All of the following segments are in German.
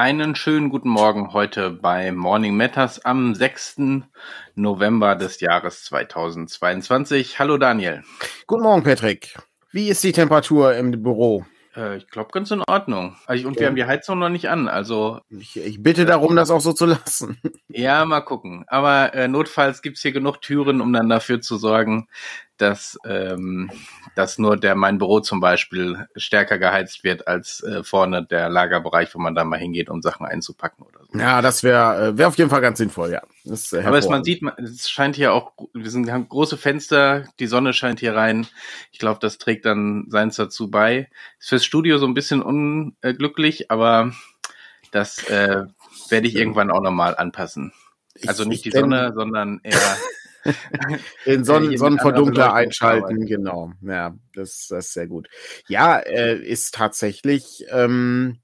Einen schönen guten Morgen heute bei Morning Matters am 6. November des Jahres 2022. Hallo Daniel. Guten Morgen, Patrick. Wie ist die Temperatur im Büro? Äh, ich glaube ganz in Ordnung. Also, und wir haben die Heizung noch nicht an. Also ich, ich bitte darum, das auch so zu lassen. Ja, mal gucken. Aber äh, notfalls gibt's hier genug Türen, um dann dafür zu sorgen, dass, ähm, dass nur der mein Büro zum Beispiel stärker geheizt wird als äh, vorne der Lagerbereich, wo man da mal hingeht, um Sachen einzupacken oder so. Ja, das wäre äh, wär auf jeden Fall ganz sinnvoll, ja. Das Aber es, man sieht, es scheint hier auch, wir sind, haben große Fenster, die Sonne scheint hier rein. Ich glaube, das trägt dann seins dazu bei. Ist fürs Studio so ein bisschen unglücklich, aber das äh, werde ich irgendwann auch nochmal anpassen. Also nicht die Sonne, sondern eher Den Sonnen Sonnenverdunkler einschalten, genau. Ja, das, das ist sehr gut. Ja, äh, ist tatsächlich ähm,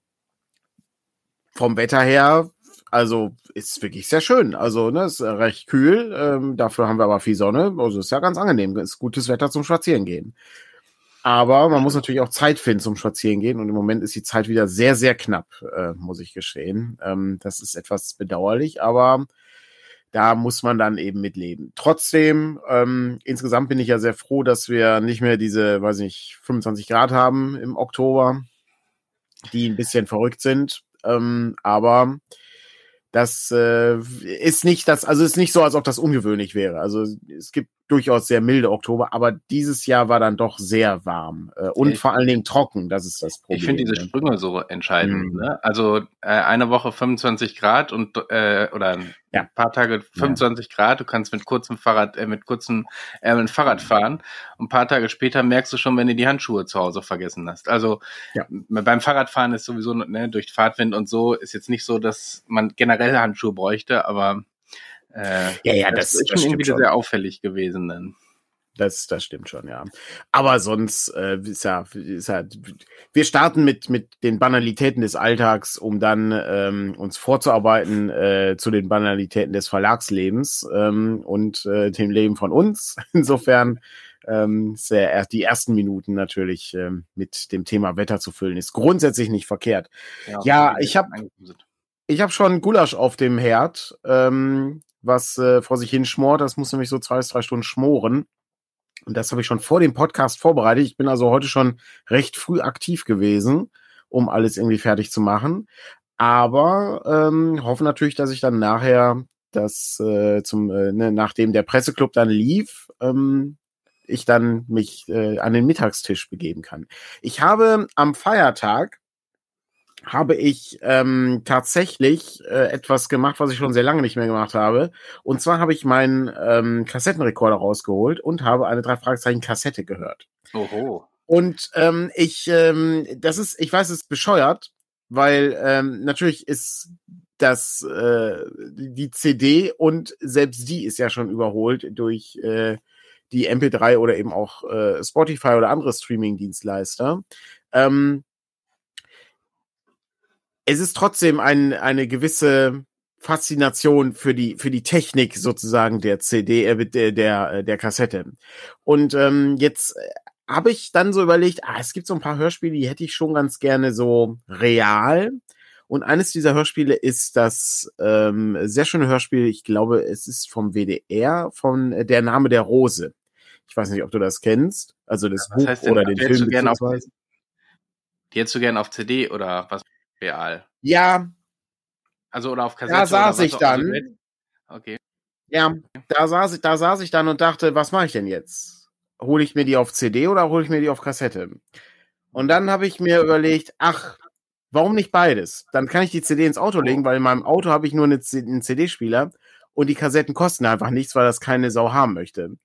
vom Wetter her, also ist wirklich sehr schön. Also, ne, ist recht kühl. Ähm, dafür haben wir aber viel Sonne. Also ist ja ganz angenehm. Ist gutes Wetter zum Spazierengehen. Aber man muss natürlich auch Zeit finden zum Spazierengehen und im Moment ist die Zeit wieder sehr, sehr knapp, äh, muss ich gestehen. Ähm, das ist etwas bedauerlich, aber da muss man dann eben mitleben. Trotzdem, ähm, insgesamt bin ich ja sehr froh, dass wir nicht mehr diese, weiß nicht, 25 Grad haben im Oktober, die ein bisschen verrückt sind. Ähm, aber das äh, ist nicht das, also ist nicht so, als ob das ungewöhnlich wäre. Also es gibt durchaus sehr milde Oktober, aber dieses Jahr war dann doch sehr warm äh, und ich, vor allen Dingen trocken. Das ist das Problem. Ich finde diese? Sprünge so entscheidend. Mhm. Ne? Also äh, eine Woche 25 Grad und äh, oder ja. ein paar Tage 25 ja. Grad. Du kannst mit kurzem Fahrrad, äh, mit kurzem äh, mit Fahrrad fahren. Und ein paar Tage später merkst du schon, wenn du die Handschuhe zu Hause vergessen hast. Also ja. beim Fahrradfahren ist sowieso ne, durch Fahrtwind und so ist jetzt nicht so, dass man generell Handschuhe bräuchte, aber äh, ja, ja, das, das ist schon irgendwie schon. sehr auffällig gewesen dann. Das, das stimmt schon, ja. Aber sonst äh, ist, ja, ist ja, wir starten mit, mit den Banalitäten des Alltags, um dann ähm, uns vorzuarbeiten äh, zu den Banalitäten des Verlagslebens ähm, und äh, dem Leben von uns. Insofern ähm, sehr, die ersten Minuten natürlich ähm, mit dem Thema Wetter zu füllen, ist grundsätzlich nicht verkehrt. Ja, ja ich habe ich hab schon Gulasch auf dem Herd. Ähm, was äh, vor sich hin schmort. Das muss nämlich so zwei bis drei Stunden schmoren. Und das habe ich schon vor dem Podcast vorbereitet. Ich bin also heute schon recht früh aktiv gewesen, um alles irgendwie fertig zu machen. Aber ähm, hoffe natürlich, dass ich dann nachher das äh, zum, äh, ne, nachdem der Presseclub dann lief, ähm, ich dann mich äh, an den Mittagstisch begeben kann. Ich habe am Feiertag habe ich ähm, tatsächlich äh, etwas gemacht, was ich schon sehr lange nicht mehr gemacht habe. Und zwar habe ich meinen ähm, Kassettenrekorder rausgeholt und habe eine drei Fragezeichen Kassette gehört. Oho. Und ähm, ich, ähm, das ist, ich weiß, es ist bescheuert, weil ähm, natürlich ist das äh, die CD und selbst die ist ja schon überholt durch äh, die MP3 oder eben auch äh, Spotify oder andere Streaming-Dienstleister. Ähm, es ist trotzdem ein, eine gewisse Faszination für die für die Technik sozusagen der CD äh, der der, äh, der Kassette. Und ähm, jetzt äh, habe ich dann so überlegt, ah, es gibt so ein paar Hörspiele, die hätte ich schon ganz gerne so real. Und eines dieser Hörspiele ist das ähm, sehr schöne Hörspiel, ich glaube, es ist vom WDR, von äh, Der Name der Rose. Ich weiß nicht, ob du das kennst, also das was Buch oder den Film. Die hättest du gerne auf CD oder was? Real. Ja. Also oder auf Kassette. Da saß ich dann. Okay. Ja, da saß ich, da saß ich dann und dachte, was mache ich denn jetzt? Hole ich mir die auf CD oder hole ich mir die auf Kassette? Und dann habe ich mir überlegt, ach, warum nicht beides? Dann kann ich die CD ins Auto legen, weil in meinem Auto habe ich nur einen CD-Spieler und die Kassetten kosten einfach nichts, weil das keine Sau haben möchte.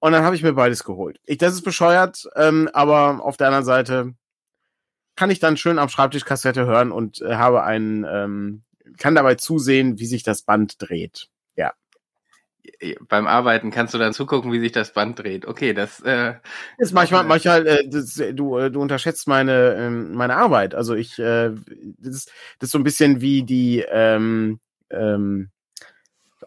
Und dann habe ich mir beides geholt. Ich, das ist bescheuert, ähm, aber auf der anderen Seite, kann ich dann schön am Schreibtisch Kassette hören und äh, habe einen, ähm, kann dabei zusehen, wie sich das Band dreht. Ja. Beim Arbeiten kannst du dann zugucken, wie sich das Band dreht. Okay, das äh, ist manchmal, manchmal, äh, das, du, äh, du unterschätzt meine, ähm, meine Arbeit. Also ich, äh, das, ist, das ist so ein bisschen wie die, ähm, ähm,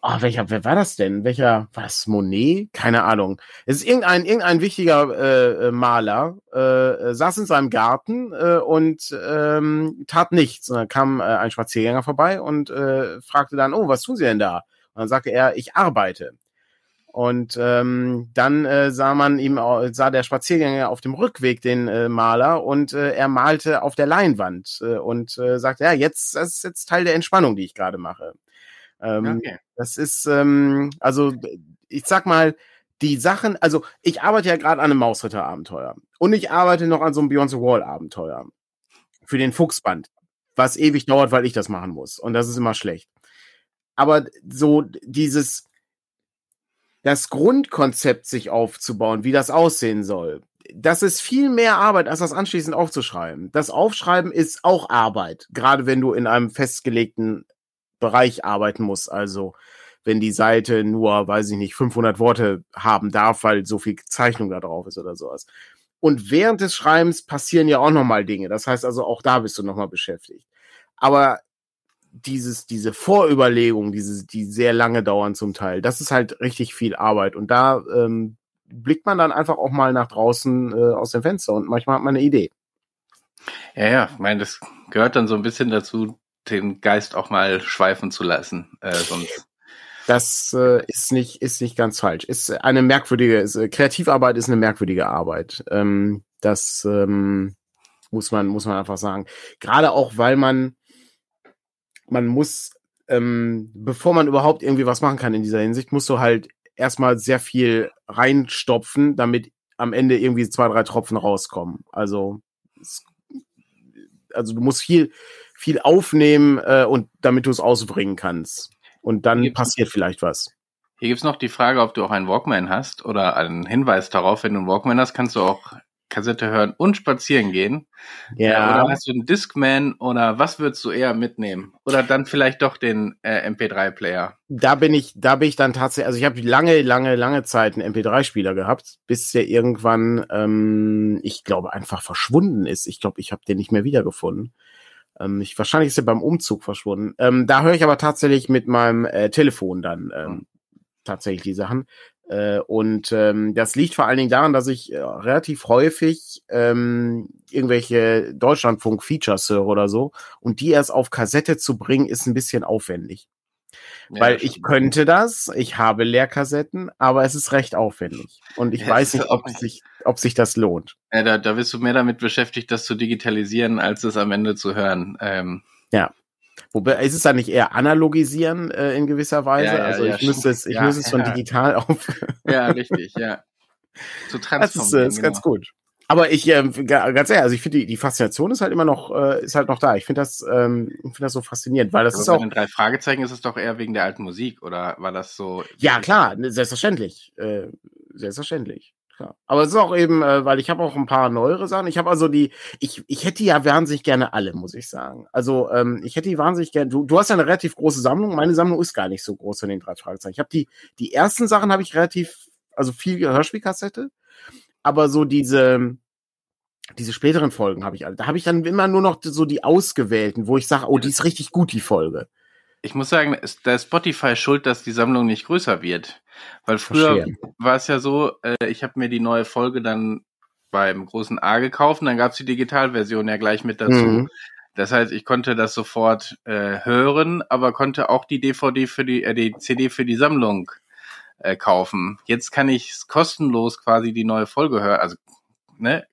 oh, welcher, wer war das denn? Welcher, was, Monet? Keine Ahnung. Es ist irgendein, irgendein wichtiger äh, äh Maler, äh, saß in seinem Garten äh, und ähm, tat nichts. Und dann kam äh, ein Spaziergänger vorbei und äh, fragte dann, oh, was tun Sie denn da? Und dann sagte er, ich arbeite. Und ähm, dann äh, sah man ihm, sah der Spaziergänger auf dem Rückweg den äh, Maler und äh, er malte auf der Leinwand äh, und äh, sagte, ja, jetzt, das ist jetzt Teil der Entspannung, die ich gerade mache. Ähm, okay. Das ist, ähm, also ich sag mal, die Sachen, also ich arbeite ja gerade an einem Mausritter-Abenteuer und ich arbeite noch an so einem Beyond the Wall-Abenteuer für den Fuchsband, was ewig dauert, weil ich das machen muss und das ist immer schlecht. Aber so dieses, das Grundkonzept sich aufzubauen, wie das aussehen soll, das ist viel mehr Arbeit, als das anschließend aufzuschreiben. Das Aufschreiben ist auch Arbeit, gerade wenn du in einem festgelegten Bereich arbeiten muss. Also wenn die Seite nur, weiß ich nicht, 500 Worte haben darf, weil so viel Zeichnung da drauf ist oder sowas. Und während des Schreibens passieren ja auch nochmal Dinge. Das heißt also, auch da bist du nochmal beschäftigt. Aber dieses, diese Vorüberlegung, diese, die sehr lange dauern zum Teil, das ist halt richtig viel Arbeit. Und da ähm, blickt man dann einfach auch mal nach draußen äh, aus dem Fenster und manchmal hat man eine Idee. Ja, ja, ich meine, das gehört dann so ein bisschen dazu, den Geist auch mal schweifen zu lassen. Äh, sonst das äh, ist nicht ist nicht ganz falsch. Ist eine merkwürdige ist, äh, Kreativarbeit ist eine merkwürdige Arbeit. Ähm, das ähm, muss man muss man einfach sagen. Gerade auch weil man man muss ähm, bevor man überhaupt irgendwie was machen kann in dieser Hinsicht, musst du halt erstmal sehr viel reinstopfen, damit am Ende irgendwie zwei drei Tropfen rauskommen. Also also du musst viel viel aufnehmen äh, und damit du es ausbringen kannst. Und dann gibt's, passiert vielleicht was. Hier gibt's noch die Frage, ob du auch einen Walkman hast oder einen Hinweis darauf, wenn du einen Walkman hast, kannst du auch Kassette hören und spazieren gehen. Ja. Oder hast du einen Discman oder was würdest du eher mitnehmen? Oder dann vielleicht doch den äh, MP3-Player? Da bin ich, da bin ich dann tatsächlich, also ich habe lange, lange, lange Zeit einen MP3-Spieler gehabt, bis der irgendwann, ähm, ich glaube, einfach verschwunden ist. Ich glaube, ich habe den nicht mehr wiedergefunden. Ähm, ich, wahrscheinlich ist er beim Umzug verschwunden. Ähm, da höre ich aber tatsächlich mit meinem äh, Telefon dann ähm, tatsächlich die Sachen. Äh, und ähm, das liegt vor allen Dingen daran, dass ich äh, relativ häufig ähm, irgendwelche Deutschlandfunk-Features höre oder so. Und die erst auf Kassette zu bringen, ist ein bisschen aufwendig. Ja, Weil ich könnte das, ich habe Leerkassetten, aber es ist recht aufwendig. Und ich ja, weiß nicht, ob sich, ob sich das lohnt. Ja, da, da bist du mehr damit beschäftigt, das zu digitalisieren, als es am Ende zu hören. Ähm. Ja. Wobei ist es da nicht eher analogisieren äh, in gewisser Weise? Also ich müsste es, ich müsste es von digital auf. ja, richtig, ja. Zu transformieren. Das ist, äh, ist ganz genau. gut. Aber ich, äh, ganz ehrlich, also ich finde, die, die Faszination ist halt immer noch, äh, ist halt noch da. Ich finde das, ähm, ich finde das so faszinierend, weil das Aber ist auch. Bei den drei Fragezeichen ist es doch eher wegen der alten Musik, oder war das so? Ja, klar, ne, selbstverständlich. Äh, selbstverständlich. Klar. Aber es ist auch eben, äh, weil ich habe auch ein paar neuere Sachen. Ich habe also die, ich, ich hätte ja wahnsinnig gerne alle, muss ich sagen. Also ähm, ich hätte die wahnsinnig gerne. Du, du hast ja eine relativ große Sammlung. Meine Sammlung ist gar nicht so groß von den drei Fragezeichen. Ich habe die, die ersten Sachen habe ich relativ, also viel Hörspielkassette aber so diese, diese späteren Folgen habe ich alle. Da habe ich dann immer nur noch so die ausgewählten, wo ich sage, oh, die ist richtig gut, die Folge. Ich muss sagen, ist der Spotify schuld, dass die Sammlung nicht größer wird. Weil früher war es ja so, äh, ich habe mir die neue Folge dann beim großen A gekauft und dann gab es die Digitalversion ja gleich mit dazu. Mhm. Das heißt, ich konnte das sofort äh, hören, aber konnte auch die DVD für die, äh, die CD für die Sammlung äh, kaufen. Jetzt kann ich kostenlos quasi die neue Folge hören, also ne,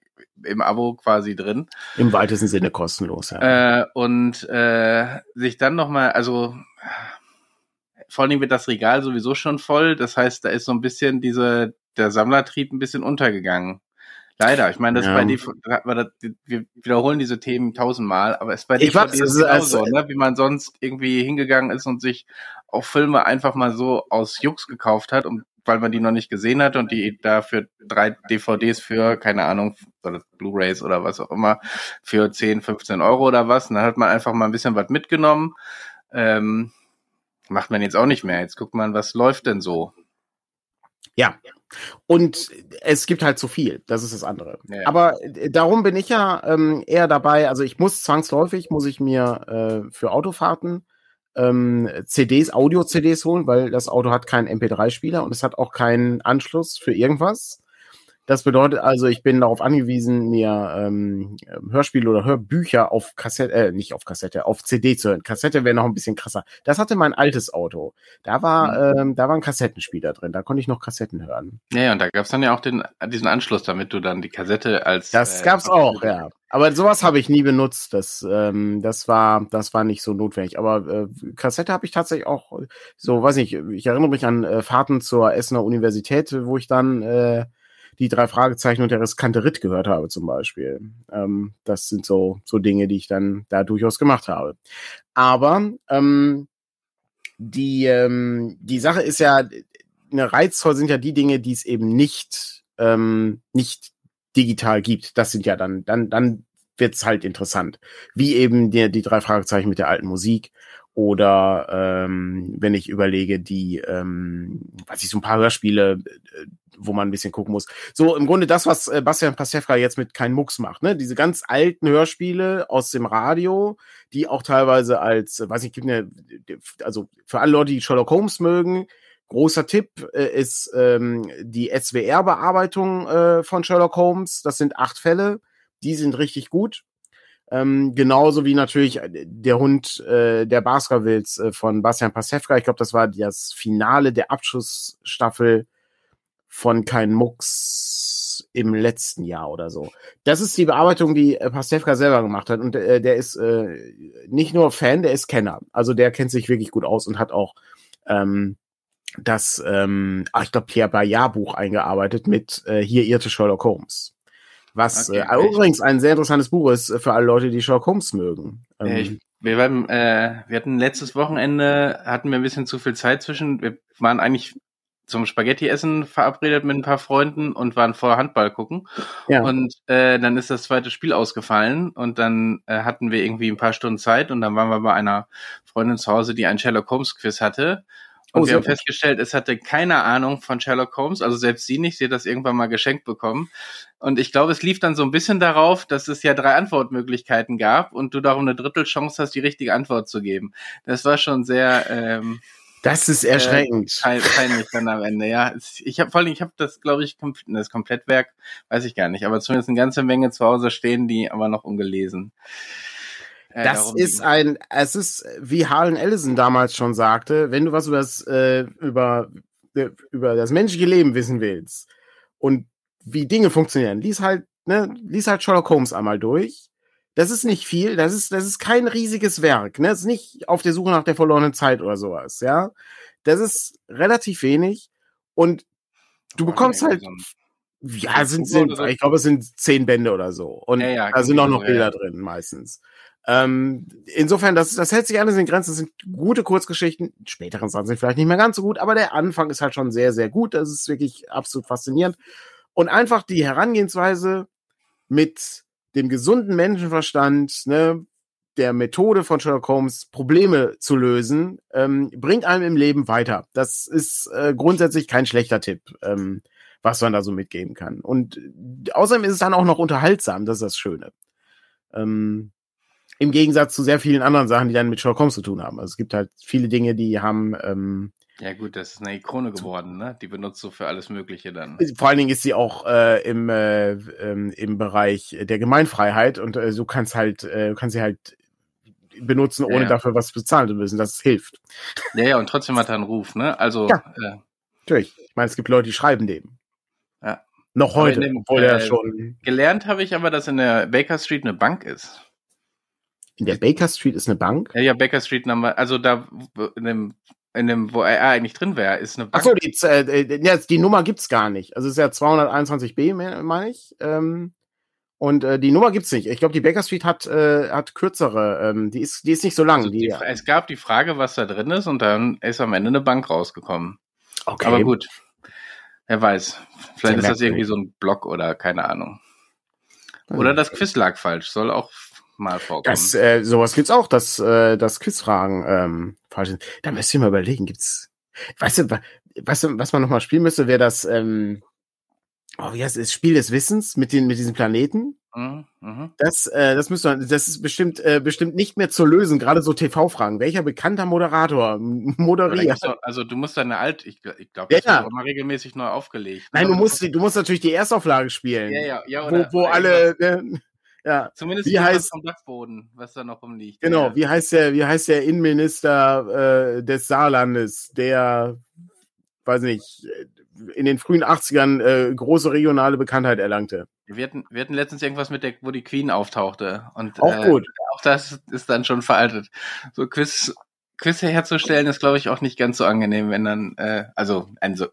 im Abo quasi drin. Im weitesten Sinne kostenlos, ja. Äh, und äh, sich dann nochmal, also vor allen Dingen wird das Regal sowieso schon voll. Das heißt, da ist so ein bisschen diese, der Sammlertrieb ein bisschen untergegangen. Leider. Ich meine, das ja. bei DVD, wir wiederholen diese Themen tausendmal, aber es ist bei DVD ich weiß, ist genauso, also, ne? wie man sonst irgendwie hingegangen ist und sich auch Filme einfach mal so aus Jux gekauft hat, und weil man die noch nicht gesehen hat und die dafür drei DVDs für, keine Ahnung, oder Blu-Rays oder was auch immer, für 10, 15 Euro oder was. Und dann hat man einfach mal ein bisschen was mitgenommen. Ähm, macht man jetzt auch nicht mehr. Jetzt guckt man, was läuft denn so. Ja. Und es gibt halt zu viel, das ist das andere. Ja. Aber äh, darum bin ich ja ähm, eher dabei, also ich muss zwangsläufig, muss ich mir äh, für Autofahrten ähm, CDs, Audio-CDs holen, weil das Auto hat keinen MP3-Spieler und es hat auch keinen Anschluss für irgendwas. Das bedeutet also, ich bin darauf angewiesen, mir ähm, Hörspiele oder Hörbücher auf Kassette, äh, nicht auf Kassette, auf CD zu hören. Kassette wäre noch ein bisschen krasser. Das hatte mein altes Auto. Da war, mhm. ähm, da war ein Kassettenspieler drin. Da konnte ich noch Kassetten hören. Ja, ja und da gab's dann ja auch den, diesen Anschluss, damit du dann die Kassette als. Das äh, gab's auch, ja. Aber sowas habe ich nie benutzt. Das, ähm, das war, das war nicht so notwendig. Aber äh, Kassette habe ich tatsächlich auch so, weiß nicht, ich erinnere mich an äh, Fahrten zur Essener Universität, wo ich dann äh, die drei Fragezeichen und der riskante Ritt gehört habe zum Beispiel. Ähm, das sind so, so Dinge, die ich dann da durchaus gemacht habe. Aber ähm, die, ähm, die Sache ist ja, eine reizvoll sind ja die Dinge, die es eben nicht, ähm, nicht digital gibt. Das sind ja dann, dann, dann wird's halt interessant. Wie eben die, die drei Fragezeichen mit der alten Musik oder ähm, wenn ich überlege, die, ähm, was ich so ein paar Hörspiele, äh, wo man ein bisschen gucken muss. So im Grunde das, was äh, Bastian Pastewka jetzt mit Kein Mucks macht, ne? Diese ganz alten Hörspiele aus dem Radio, die auch teilweise als, äh, weiß ich, gibt eine, also für alle Leute, die Sherlock Holmes mögen, großer Tipp äh, ist ähm, die SWR-Bearbeitung äh, von Sherlock Holmes. Das sind acht Fälle, die sind richtig gut. Ähm, genauso wie natürlich äh, der Hund äh, der Baskervilles äh, von Bastian Pasewka. Ich glaube, das war das Finale der Abschlussstaffel von Kein Mucks im letzten Jahr oder so. Das ist die Bearbeitung, die äh, Pastewka selber gemacht hat. Und äh, der ist äh, nicht nur Fan, der ist Kenner. Also der kennt sich wirklich gut aus und hat auch ähm, das, ähm, ach, ich glaube, Pierre Bayard Buch eingearbeitet mit äh, Hier irrte Sherlock Holmes. Was okay, äh, übrigens ein sehr interessantes Buch ist für alle Leute, die Sherlock Holmes mögen. Ähm, ich, wir, waren, äh, wir hatten letztes Wochenende, hatten wir ein bisschen zu viel Zeit zwischen. Wir waren eigentlich zum Spaghetti-Essen verabredet mit ein paar Freunden und waren vor Handball gucken. Ja. Und äh, dann ist das zweite Spiel ausgefallen und dann äh, hatten wir irgendwie ein paar Stunden Zeit und dann waren wir bei einer Freundin zu Hause, die ein Sherlock Holmes Quiz hatte. Und oh, wir haben festgestellt, es hatte keine Ahnung von Sherlock Holmes, also selbst sie nicht, sie hat das irgendwann mal geschenkt bekommen. Und ich glaube, es lief dann so ein bisschen darauf, dass es ja drei Antwortmöglichkeiten gab und du darum eine Drittelchance hast, die richtige Antwort zu geben. Das war schon sehr ähm, das ist erschreckend. Äh, peinlich dann am Ende, ja. Ich habe vor allem, ich habe das, glaube ich, das Komplettwerk, weiß ich gar nicht, aber zumindest eine ganze Menge zu Hause stehen, die aber noch ungelesen. Äh, das ist ein, es ist, wie Harlan Ellison damals schon sagte, wenn du was über das, äh, über, äh, über das menschliche Leben wissen willst und wie Dinge funktionieren, lies halt, ne, lies halt Sherlock Holmes einmal durch. Das ist nicht viel, das ist, das ist kein riesiges Werk, ne, das ist nicht auf der Suche nach der verlorenen Zeit oder sowas, ja. Das ist relativ wenig und du bekommst halt, ja, sind, sind, ich glaube, es sind zehn Bände oder so. Und ja, ja, da sind auch noch Bilder ja. drin, meistens. Ähm, insofern, das, das hält sich alles in Grenzen. Das sind gute Kurzgeschichten. Späteren sind vielleicht nicht mehr ganz so gut, aber der Anfang ist halt schon sehr, sehr gut. Das ist wirklich absolut faszinierend. Und einfach die Herangehensweise mit dem gesunden Menschenverstand, ne, der Methode von Sherlock Holmes, Probleme zu lösen, ähm, bringt einem im Leben weiter. Das ist äh, grundsätzlich kein schlechter Tipp, ähm, was man da so mitgeben kann. Und außerdem ist es dann auch noch unterhaltsam, das ist das Schöne. Ähm, im Gegensatz zu sehr vielen anderen Sachen, die dann mit Sherlock Holmes zu tun haben. Also es gibt halt viele Dinge, die haben. Ähm, ja gut, das ist eine Ikone geworden, ne? Die benutzt du für alles Mögliche dann. Vor allen Dingen ist sie auch äh, im, äh, ähm, im Bereich der Gemeinfreiheit und äh, du kannst halt, äh, kannst sie halt benutzen, ohne ja, ja. dafür was bezahlen zu müssen. Das hilft. Ja, ja, und trotzdem hat er einen Ruf, ne? Also. Ja, äh, natürlich. Ich meine, es gibt Leute, die schreiben dem. Ja. Noch heute, dem, obwohl er äh, schon. Gelernt habe ich aber, dass in der Baker Street eine Bank ist. In der Baker Street ist eine Bank? Ja, ja, Baker Street Nummer, also da in dem, in dem, wo er eigentlich drin wäre, ist eine Bank. Achso, die, äh, ja, die Nummer gibt's gar nicht. Also es ist ja 221b, meine ich. Ähm, und äh, die Nummer gibt's nicht. Ich glaube, die Baker Street hat, äh, hat kürzere, ähm, die ist, die ist nicht so lang. Also die, die, es gab die Frage, was da drin ist, und dann ist am Ende eine Bank rausgekommen. Okay. Aber gut. Wer weiß. Vielleicht ist das irgendwie so ein Block oder keine Ahnung. Oder das Quiz lag falsch. Soll auch mal vorkommen. Das, äh, sowas gibt's auch, dass, äh, dass Quizfragen ähm, falsch sind. Da müsst ihr mal überlegen, gibt's. Weißt du, weißt du, was man nochmal spielen müsste, wäre das, ähm, oh, wie heißt das, Spiel des Wissens mit den, mit diesen Planeten? Mhm, mh. Das, äh, das müssen wir, das ist bestimmt, äh, bestimmt nicht mehr zu lösen, gerade so TV-Fragen. Welcher bekannter Moderator moderiert? Du, also du musst deine alt, ich, ich glaube, das ja. wird immer regelmäßig neu aufgelegt. Nein, du musst, du musst natürlich die Erstauflage spielen. Ja, ja, ja. Oder, wo, wo oder alle, ne, ja. Zumindest wie heißt, vom Dachboden, was da noch rumliegt. Genau, ja. wie heißt der, wie heißt der Innenminister äh, des Saarlandes, der, weiß nicht, in den frühen 80ern äh, große regionale Bekanntheit erlangte. Wir hatten, wir hatten letztens irgendwas mit der, wo die Queen auftauchte. Und, auch äh, gut. Auch das ist dann schon veraltet. So Quiz, Quiz herzustellen ist, glaube ich, auch nicht ganz so angenehm, wenn dann, äh, also ein so,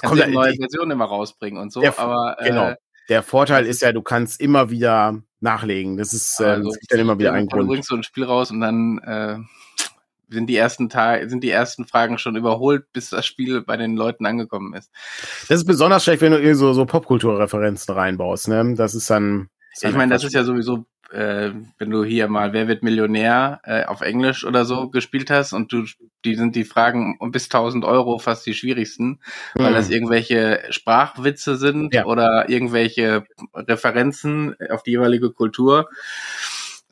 kannst du eine neue Version immer rausbringen und so, der, aber äh, genau. Der Vorteil ist ja, du kannst immer wieder nachlegen. Das ist, äh, also, das gibt dann immer wieder einen Grund. Du bringst so ein Spiel raus und dann äh, sind die ersten Tage, sind die ersten Fragen schon überholt, bis das Spiel bei den Leuten angekommen ist. Das ist besonders schlecht, wenn du so, so Popkulturreferenzen reinbaust, ne? Das ist dann. Ich meine, das ist ja sowieso, äh, wenn du hier mal Wer wird Millionär äh, auf Englisch oder so gespielt hast und du, die sind die Fragen um bis 1000 Euro fast die schwierigsten, weil mhm. das irgendwelche Sprachwitze sind ja. oder irgendwelche Referenzen auf die jeweilige Kultur.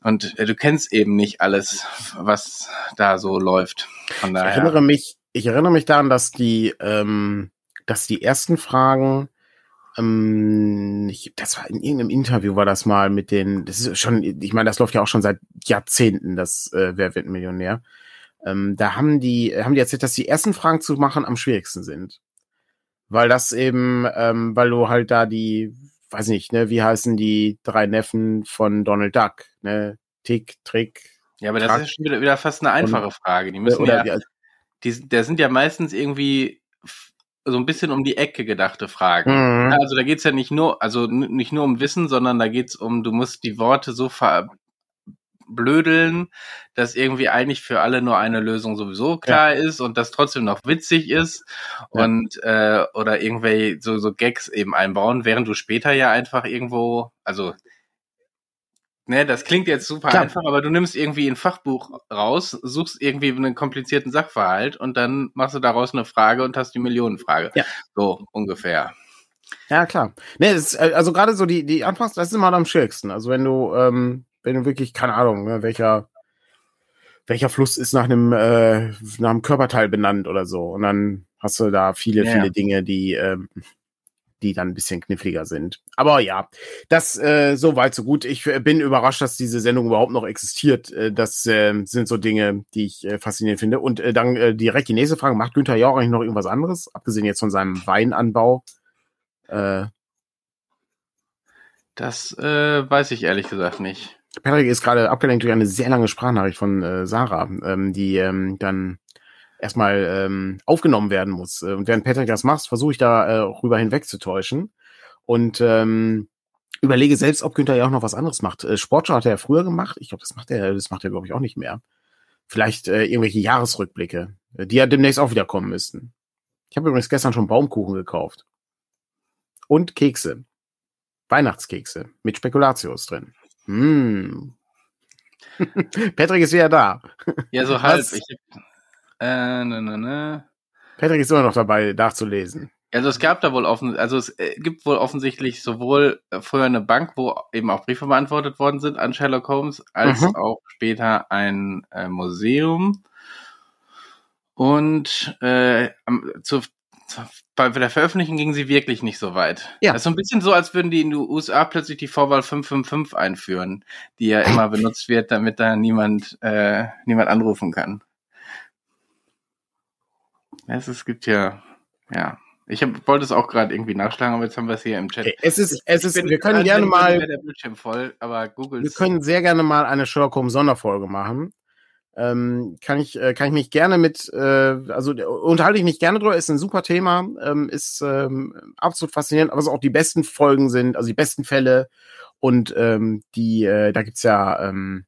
Und äh, du kennst eben nicht alles, was da so läuft. Von daher. Ich erinnere mich, ich erinnere mich daran, dass die, ähm, dass die ersten Fragen, ähm, ich, das war in irgendeinem Interview war das mal mit den, das ist schon, ich meine, das läuft ja auch schon seit Jahrzehnten, das äh, Wer wird Millionär. Ähm, da haben die, haben die erzählt, dass die ersten Fragen zu machen am schwierigsten sind. Weil das eben, ähm, weil du halt da die, weiß nicht, ne, wie heißen die drei Neffen von Donald Duck, ne? Tick, Trick. Ja, aber das ist schon wieder, wieder fast eine einfache Frage. Die müssen ja, ja die, der sind ja meistens irgendwie so ein bisschen um die Ecke gedachte Fragen. Mhm. Also da geht's ja nicht nur, also nicht nur um Wissen, sondern da geht's um, du musst die Worte so ver blödeln, dass irgendwie eigentlich für alle nur eine Lösung sowieso klar ja. ist und das trotzdem noch witzig ist ja. und äh, oder irgendwelche so, so Gags eben einbauen, während du später ja einfach irgendwo, also Ne, das klingt jetzt super Klar. einfach, aber du nimmst irgendwie ein Fachbuch raus, suchst irgendwie einen komplizierten Sachverhalt und dann machst du daraus eine Frage und hast die Millionenfrage. Ja. So ungefähr. Ja, klar. Ne, das, äh, also gerade so die, die Anfangs, das ist immer am schwierigsten. Also wenn du, ähm, wenn du wirklich, keine Ahnung, ne, welcher, welcher Fluss ist nach einem, äh, nach einem Körperteil benannt oder so. Und dann hast du da viele, ja. viele Dinge, die, ähm, die dann ein bisschen kniffliger sind. Aber ja, das äh, so weit, so gut. Ich äh, bin überrascht, dass diese Sendung überhaupt noch existiert. Äh, das äh, sind so Dinge, die ich äh, faszinierend finde. Und äh, dann äh, direkt die nächste Frage. Macht Günther Jauch eigentlich noch irgendwas anderes? Abgesehen jetzt von seinem Weinanbau? Äh, das äh, weiß ich ehrlich gesagt nicht. Patrick ist gerade abgelenkt durch eine sehr lange Sprachnachricht von äh, Sarah, ähm, die ähm, dann erstmal ähm, aufgenommen werden muss. Äh, und während Patrick das macht, versuche ich da äh, rüber hinwegzutäuschen und ähm, überlege selbst, ob Günther ja auch noch was anderes macht. Äh, Sportschau hat er ja früher gemacht. Ich glaube, das macht er, das macht er glaube ich auch nicht mehr. Vielleicht äh, irgendwelche Jahresrückblicke, äh, die ja demnächst auch wieder kommen müssten. Ich habe übrigens gestern schon Baumkuchen gekauft und Kekse, Weihnachtskekse mit Spekulatius drin. Mmh. Patrick ist wieder da. Ja, so halb. Ich, äh, ne, ne, ne. Patrick ist immer noch dabei, nachzulesen. Also es gab da wohl offen, also es äh, gibt wohl offensichtlich sowohl äh, früher eine Bank, wo eben auch Briefe beantwortet worden sind an Sherlock Holmes, als mhm. auch später ein äh, Museum. Und äh, zu, zu, bei der Veröffentlichung gingen sie wirklich nicht so weit. Ja. Das ist so ein bisschen so, als würden die in den USA plötzlich die Vorwahl 555 einführen, die ja immer benutzt wird, damit da niemand, äh, niemand anrufen kann. Es, es gibt ja, ja. Ich hab, wollte es auch gerade irgendwie nachschlagen, aber jetzt haben wir es hier im Chat. Es ist, es ist, wir können gerne mal, der Bildschirm voll, aber Google. Wir können sehr gerne mal eine Sherlock Holmes Sonderfolge machen. Ähm, kann ich, äh, kann ich mich gerne mit, äh, also unterhalte ich mich gerne drüber, ist ein super Thema, ähm, ist ähm, absolut faszinierend, aber es auch die besten Folgen sind, also die besten Fälle und ähm, die, äh, da gibt's ja, ähm,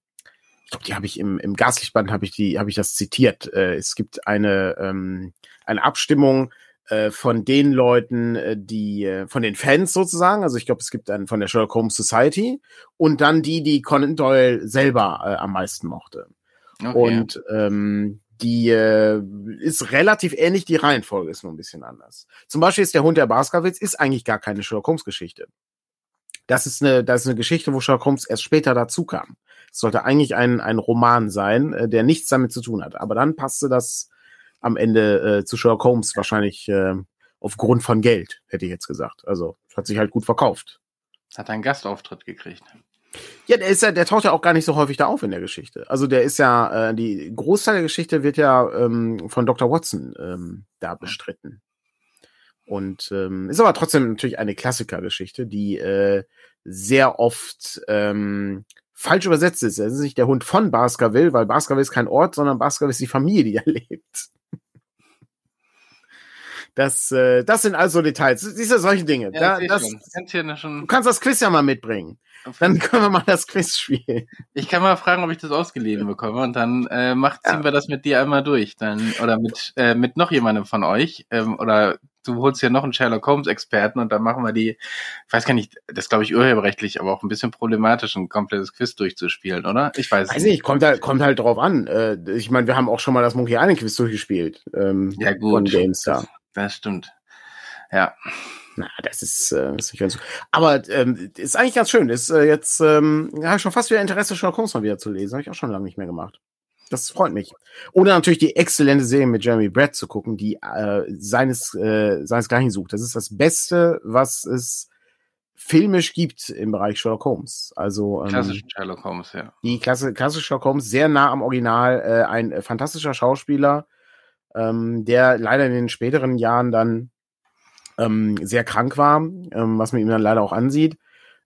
glaube, die habe ich im, im Gaslichtband habe ich die, habe ich das zitiert. Äh, es gibt eine, ähm, eine Abstimmung äh, von den Leuten, äh, die, äh, von den Fans sozusagen. Also ich glaube, es gibt einen von der Sherlock Holmes Society und dann die, die Conan Doyle selber äh, am meisten mochte. Okay. Und ähm, die äh, ist relativ ähnlich, die Reihenfolge ist nur ein bisschen anders. Zum Beispiel ist der Hund der Baskerville ist eigentlich gar keine Sherlock Holmes Geschichte. das ist eine, das ist eine Geschichte, wo Sherlock Holmes erst später dazu kam. Es sollte eigentlich ein, ein Roman sein, äh, der nichts damit zu tun hat. Aber dann passte das am Ende äh, zu Sherlock Holmes wahrscheinlich äh, aufgrund von Geld, hätte ich jetzt gesagt. Also hat sich halt gut verkauft. Hat einen Gastauftritt gekriegt. Ja, der ist ja, der taucht ja auch gar nicht so häufig da auf in der Geschichte. Also der ist ja, äh, die Großteil der Geschichte wird ja ähm, von Dr. Watson ähm, da bestritten. Und ähm, ist aber trotzdem natürlich eine Klassikergeschichte, die äh, sehr oft ähm, falsch übersetzt ist. Es ist nicht der Hund von Baskerville, weil Baskerville ist kein Ort, sondern Baskerville ist die Familie, die da lebt. Das, äh, das sind also Details. Siehst du, solche Dinge. Ja, da, das, du kannst das Quiz ja mal mitbringen. Dann können wir mal das Quiz spielen. Ich kann mal fragen, ob ich das ausgeliehen bekomme und dann äh, macht, ziehen ja. wir das mit dir einmal durch. Dann, oder mit, äh, mit noch jemandem von euch. Ähm, oder du holst ja noch einen Sherlock Holmes-Experten und dann machen wir die, ich weiß gar nicht, das glaube ich urheberrechtlich, aber auch ein bisschen problematisch, ein komplettes Quiz durchzuspielen, oder? Ich weiß, weiß nicht. Kommt halt, kommt halt drauf an. Äh, ich meine, wir haben auch schon mal das Monkey Island Quiz durchgespielt. Ähm, ja, gut. Von GameStar. Das, das stimmt. Ja. Na, das ist, äh, ist nicht ganz so. Aber ähm, ist eigentlich ganz schön. Ist äh, jetzt ähm, ja, schon fast wieder Interesse, Sherlock Holmes mal wieder zu lesen. Habe ich auch schon lange nicht mehr gemacht. Das freut mich. Oder natürlich die exzellente Serie mit Jeremy Brett zu gucken, die äh, seines äh, seinesgleichen sucht. Das ist das Beste, was es filmisch gibt im Bereich Sherlock Holmes. Also ähm, klassische Sherlock Holmes, ja. Die Klasse, klassische Sherlock Holmes, sehr nah am Original, äh, ein äh, fantastischer Schauspieler, ähm, der leider in den späteren Jahren dann ähm, sehr krank war, ähm, was man ihm dann leider auch ansieht.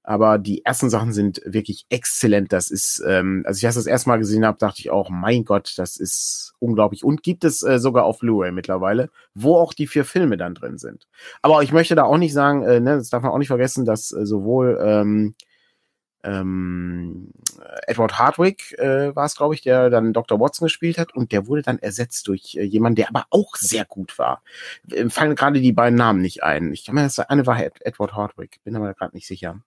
Aber die ersten Sachen sind wirklich exzellent. Das ist, ähm, als ich das das erste Mal gesehen habe, dachte ich auch, mein Gott, das ist unglaublich. Und gibt es äh, sogar auf Blu-ray mittlerweile, wo auch die vier Filme dann drin sind. Aber ich möchte da auch nicht sagen, äh, ne, das darf man auch nicht vergessen, dass äh, sowohl ähm, ähm, Edward Hardwick äh, war es, glaube ich, der dann Dr. Watson gespielt hat und der wurde dann ersetzt durch äh, jemanden, der aber auch sehr gut war. Äh, fallen gerade die beiden Namen nicht ein. Ich glaube, das eine war Ed Edward Hardwick, bin aber gerade nicht sicher.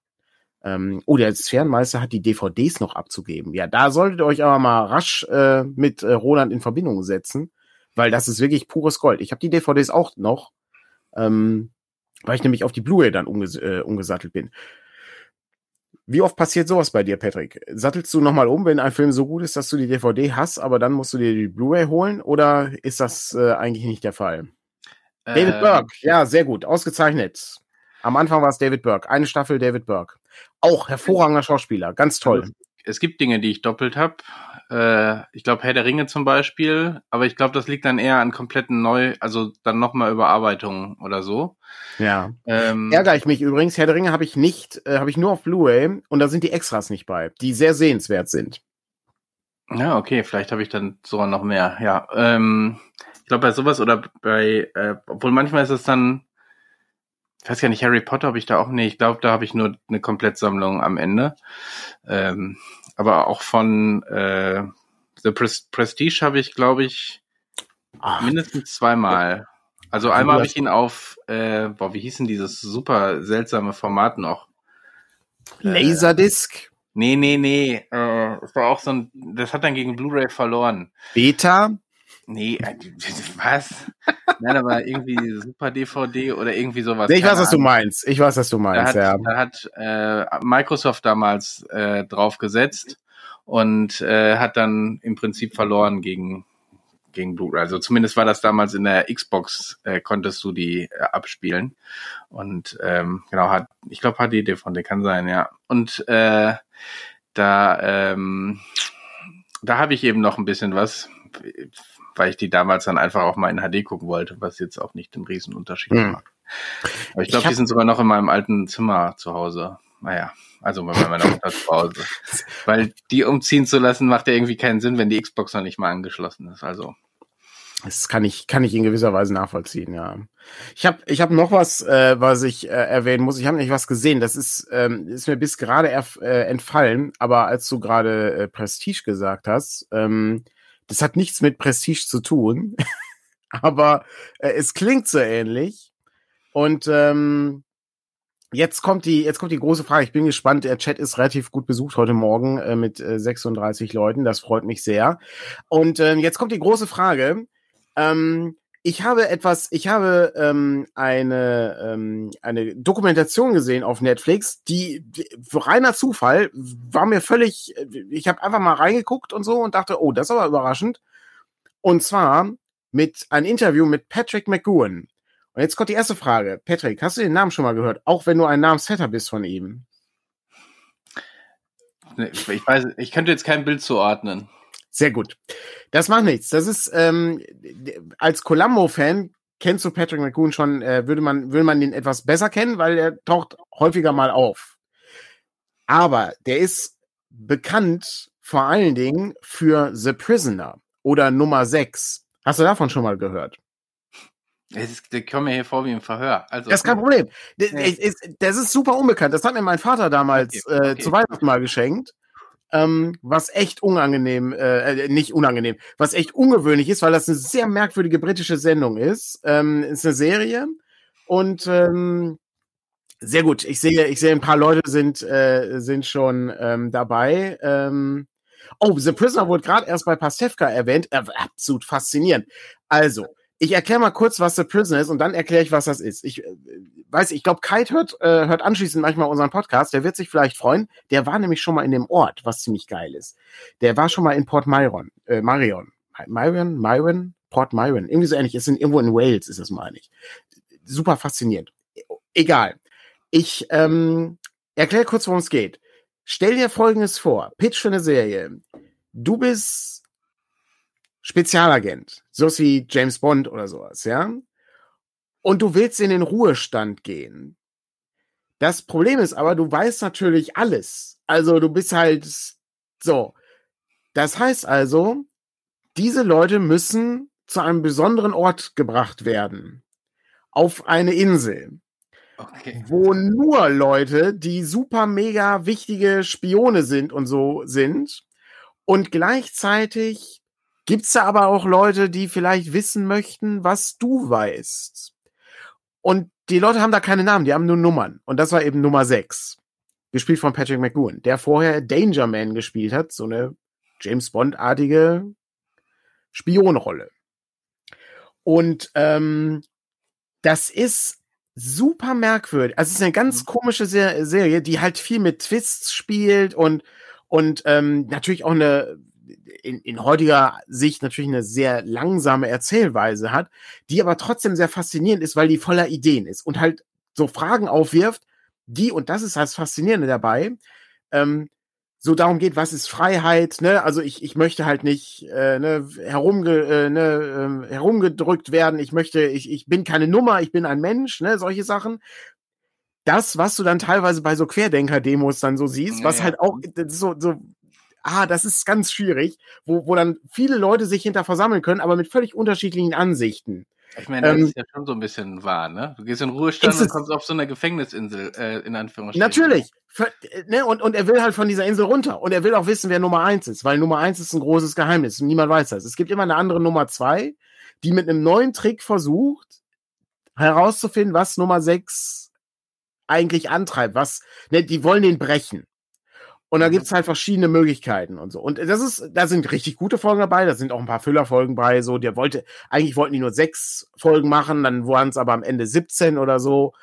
Ähm, oh, der Sphärenmeister hat die DVDs noch abzugeben. Ja, da solltet ihr euch aber mal rasch äh, mit äh, Roland in Verbindung setzen, weil das ist wirklich pures Gold. Ich habe die DVDs auch noch, ähm, weil ich nämlich auf die Blu-ray dann umges äh, umgesattelt bin. Wie oft passiert sowas bei dir, Patrick? Sattelst du nochmal um, wenn ein Film so gut ist, dass du die DVD hast, aber dann musst du dir die Blu-ray holen? Oder ist das äh, eigentlich nicht der Fall? Ähm, David Burke, ja, sehr gut, ausgezeichnet. Am Anfang war es David Burke, eine Staffel David Burke. Auch hervorragender Schauspieler, ganz toll. Also, es gibt Dinge, die ich doppelt habe. Äh, ich glaube Herr der Ringe zum Beispiel, aber ich glaube, das liegt dann eher an kompletten Neu, also dann nochmal Überarbeitungen oder so. Ja. Ähm, Ärgere ich mich übrigens. Herr der Ringe habe ich nicht, äh, habe ich nur auf Blu-ray und da sind die Extras nicht bei, die sehr sehenswert sind. Ja, okay, vielleicht habe ich dann sogar noch mehr. Ja, ähm, ich glaube bei sowas oder bei, äh, obwohl manchmal ist es dann, ich weiß gar nicht, Harry Potter habe ich da auch, nee, ich glaube, da habe ich nur eine Komplettsammlung am Ende. Ähm, aber auch von äh, The Prestige habe ich, glaube ich, Ach. mindestens zweimal. Also einmal habe ich ihn auf, äh, boah, wie hieß denn dieses super seltsame Format noch? Äh, Laserdisc? Nee, nee, nee. Äh, das war auch so ein, das hat dann gegen Blu-ray verloren. Beta? Nee, äh, was? Nein, aber irgendwie Super DVD oder irgendwie sowas. Nee, ich weiß, was du meinst. Ich weiß, was du meinst, da hat, ja. Da hat äh, Microsoft damals äh, drauf gesetzt und äh, hat dann im Prinzip verloren gegen gegen Blu-ray. Also zumindest war das damals in der Xbox, äh, konntest du die äh, abspielen. Und ähm, genau, hat, ich glaube, HD DVD kann sein, ja. Und äh, da, ähm, da habe ich eben noch ein bisschen was, weil ich die damals dann einfach auch mal in HD gucken wollte, was jetzt auch nicht den Riesenunterschied hm. macht. Aber ich glaube, die sind sogar noch in meinem alten Zimmer zu Hause. Naja, also bei meiner Mutter zu Hause. Weil die umziehen zu lassen, macht ja irgendwie keinen Sinn, wenn die Xbox noch nicht mal angeschlossen ist. Also. Das kann ich, kann ich in gewisser Weise nachvollziehen, ja. Ich habe ich hab noch was, äh, was ich äh, erwähnen muss. Ich habe nicht was gesehen. Das ist, ähm, ist mir bis gerade äh, entfallen, aber als du gerade äh, Prestige gesagt hast, ähm, das hat nichts mit Prestige zu tun, aber äh, es klingt so ähnlich. Und ähm, Jetzt kommt die, jetzt kommt die große Frage. Ich bin gespannt. Der Chat ist relativ gut besucht heute Morgen äh, mit äh, 36 Leuten. Das freut mich sehr. Und äh, jetzt kommt die große Frage. Ähm, ich habe etwas, ich habe ähm, eine, ähm, eine Dokumentation gesehen auf Netflix, die, die reiner Zufall war mir völlig, ich habe einfach mal reingeguckt und so und dachte, oh, das ist aber überraschend. Und zwar mit ein Interview mit Patrick McGowan. Und jetzt kommt die erste Frage. Patrick, hast du den Namen schon mal gehört? Auch wenn du ein Namensvetter bist von ihm. Ich weiß, ich könnte jetzt kein Bild zuordnen. Sehr gut. Das macht nichts. Das ist ähm, als Columbo-Fan kennst du Patrick McGoon schon, äh, würde man würde man ihn etwas besser kennen, weil er taucht häufiger mal auf. Aber der ist bekannt vor allen Dingen für The Prisoner oder Nummer 6. Hast du davon schon mal gehört? Es kommt mir hier vor wie im Verhör. Also, das ist kein Problem. Das, ist, das ist super unbekannt. Das hat mir mein Vater damals okay, okay. Äh, zu Weihnachten mal geschenkt ähm, was echt unangenehm, äh, äh, nicht unangenehm, was echt ungewöhnlich ist, weil das eine sehr merkwürdige britische Sendung ist. Ähm, ist eine Serie und ähm, sehr gut. Ich sehe, ich sehe, ein paar Leute sind äh, sind schon ähm, dabei. Ähm, oh, The Prisoner wurde gerade erst bei Pastewka erwähnt. Äh, absolut faszinierend. Also, ich erkläre mal kurz, was The Prisoner ist und dann erkläre ich, was das ist. Ich äh, weiß, ich glaube, Kite hört, äh, hört anschließend manchmal unseren Podcast. Der wird sich vielleicht freuen. Der war nämlich schon mal in dem Ort, was ziemlich geil ist. Der war schon mal in Port Myron, äh, Marion. Myron, Myron, Port Myron. Irgendwie so ähnlich. Es sind irgendwo in Wales, ist es, meine ich. Super faszinierend. Egal. Ich ähm, erkläre kurz, worum es geht. Stell dir Folgendes vor. Pitch für eine Serie. Du bist Spezialagent, so wie James Bond oder sowas, ja? Und du willst in den Ruhestand gehen. Das Problem ist aber, du weißt natürlich alles. Also du bist halt so. Das heißt also, diese Leute müssen zu einem besonderen Ort gebracht werden. Auf eine Insel. Okay. Wo nur Leute, die super mega wichtige Spione sind und so sind. Und gleichzeitig Gibt's da aber auch Leute, die vielleicht wissen möchten, was du weißt? Und die Leute haben da keine Namen, die haben nur Nummern. Und das war eben Nummer 6. Gespielt von Patrick McGowan, der vorher Danger Man gespielt hat, so eine James Bond-artige Spionrolle. Und ähm, das ist super merkwürdig. Also es ist eine ganz mhm. komische Serie, die halt viel mit Twists spielt und und ähm, natürlich auch eine in, in heutiger Sicht natürlich eine sehr langsame Erzählweise hat, die aber trotzdem sehr faszinierend ist, weil die voller Ideen ist und halt so Fragen aufwirft, die, und das ist das Faszinierende dabei, ähm, so darum geht, was ist Freiheit, ne? Also ich, ich möchte halt nicht äh, ne, herumge, äh, ne, äh, herumgedrückt werden, ich möchte, ich, ich bin keine Nummer, ich bin ein Mensch, ne, solche Sachen. Das, was du dann teilweise bei so Querdenker-Demos dann so siehst, ja, was halt auch so, so ah, das ist ganz schwierig, wo, wo dann viele Leute sich hinter versammeln können, aber mit völlig unterschiedlichen Ansichten. Ich meine, das ähm, ist ja schon so ein bisschen wahr, ne? Du gehst in Ruhestand und kommst auf so einer Gefängnisinsel, äh, in Anführungsstrichen. Natürlich. Für, ne? und, und er will halt von dieser Insel runter. Und er will auch wissen, wer Nummer eins ist, weil Nummer eins ist ein großes Geheimnis. Niemand weiß das. Es gibt immer eine andere Nummer zwei, die mit einem neuen Trick versucht, herauszufinden, was Nummer sechs eigentlich antreibt. Was, ne, die wollen den brechen. Und da mhm. gibt's halt verschiedene Möglichkeiten und so. Und das ist, da sind richtig gute Folgen dabei, da sind auch ein paar Füllerfolgen bei, so, der wollte, eigentlich wollten die nur sechs Folgen machen, dann waren es aber am Ende 17 oder so.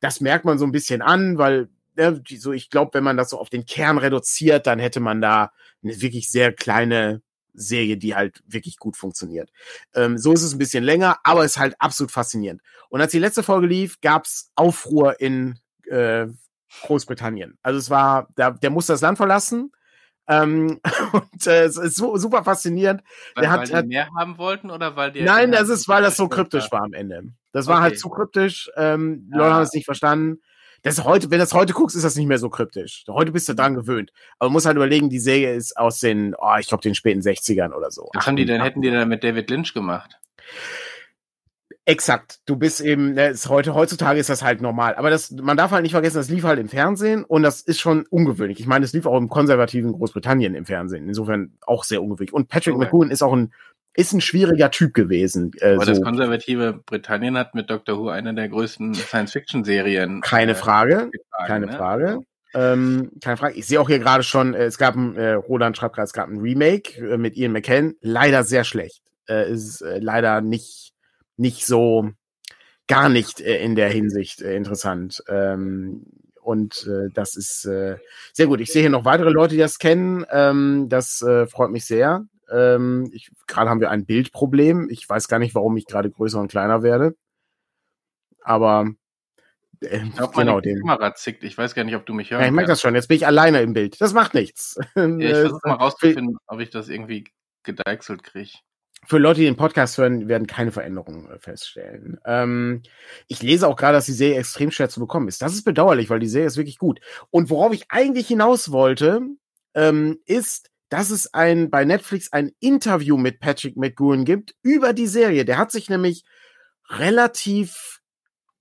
Das merkt man so ein bisschen an, weil, ne, so, ich glaube, wenn man das so auf den Kern reduziert, dann hätte man da eine wirklich sehr kleine Serie, die halt wirklich gut funktioniert. Ähm, so ist es ein bisschen länger, aber ist halt absolut faszinierend. Und als die letzte Folge lief, gab's Aufruhr in äh, Großbritannien. Also es war, der, der musste das Land verlassen. Ähm, und äh, es ist so, super faszinierend. Weil, der hat, weil die mehr haben wollten oder weil die Nein, das ist, weil das so kryptisch war am Ende. Das war halt okay. halt zu kryptisch. Ähm, ja. Leute haben es nicht verstanden. Das heute, wenn du das heute guckst, ist das nicht mehr so kryptisch. Heute bist du dran gewöhnt. Aber man muss halt überlegen, die Serie ist aus den, oh, ich glaube, den späten 60ern oder so. Was haben die denn, hätten die denn mit David Lynch gemacht? Exakt. Du bist eben, ne, ist heute, heutzutage ist das halt normal. Aber das, man darf halt nicht vergessen, das lief halt im Fernsehen und das ist schon ungewöhnlich. Ich meine, es lief auch im konservativen Großbritannien im Fernsehen. Insofern auch sehr ungewöhnlich. Und Patrick okay. McGowan ist auch ein, ist ein schwieriger Typ gewesen. Äh, Aber so. das konservative Britannien hat mit Doctor Who eine der größten Science-Fiction-Serien. Keine äh, Frage. Getragen, keine ne? Frage. Ähm, keine Frage. Ich sehe auch hier gerade schon, äh, es gab ein, äh, Roland schreibt gerade, es gab ein Remake äh, mit Ian McKellen. Leider sehr schlecht. Äh, ist leider nicht nicht so, gar nicht äh, in der Hinsicht äh, interessant. Ähm, und äh, das ist äh, sehr gut. Ich sehe hier noch weitere Leute, die das kennen. Ähm, das äh, freut mich sehr. Ähm, gerade haben wir ein Bildproblem. Ich weiß gar nicht, warum ich gerade größer und kleiner werde. Aber äh, ich glaube, genau, meine Kamera zickt. Ich weiß gar nicht, ob du mich hörst. Ja, ich merke das schon. Jetzt bin ich alleine im Bild. Das macht nichts. Ja, ich versuche mal rauszufinden, ob ich das irgendwie gedeichselt kriege für Leute, die den Podcast hören, werden keine Veränderungen äh, feststellen. Ähm, ich lese auch gerade, dass die Serie extrem schwer zu bekommen ist. Das ist bedauerlich, weil die Serie ist wirklich gut. Und worauf ich eigentlich hinaus wollte, ähm, ist, dass es ein bei Netflix ein Interview mit Patrick McGowan gibt über die Serie. Der hat sich nämlich relativ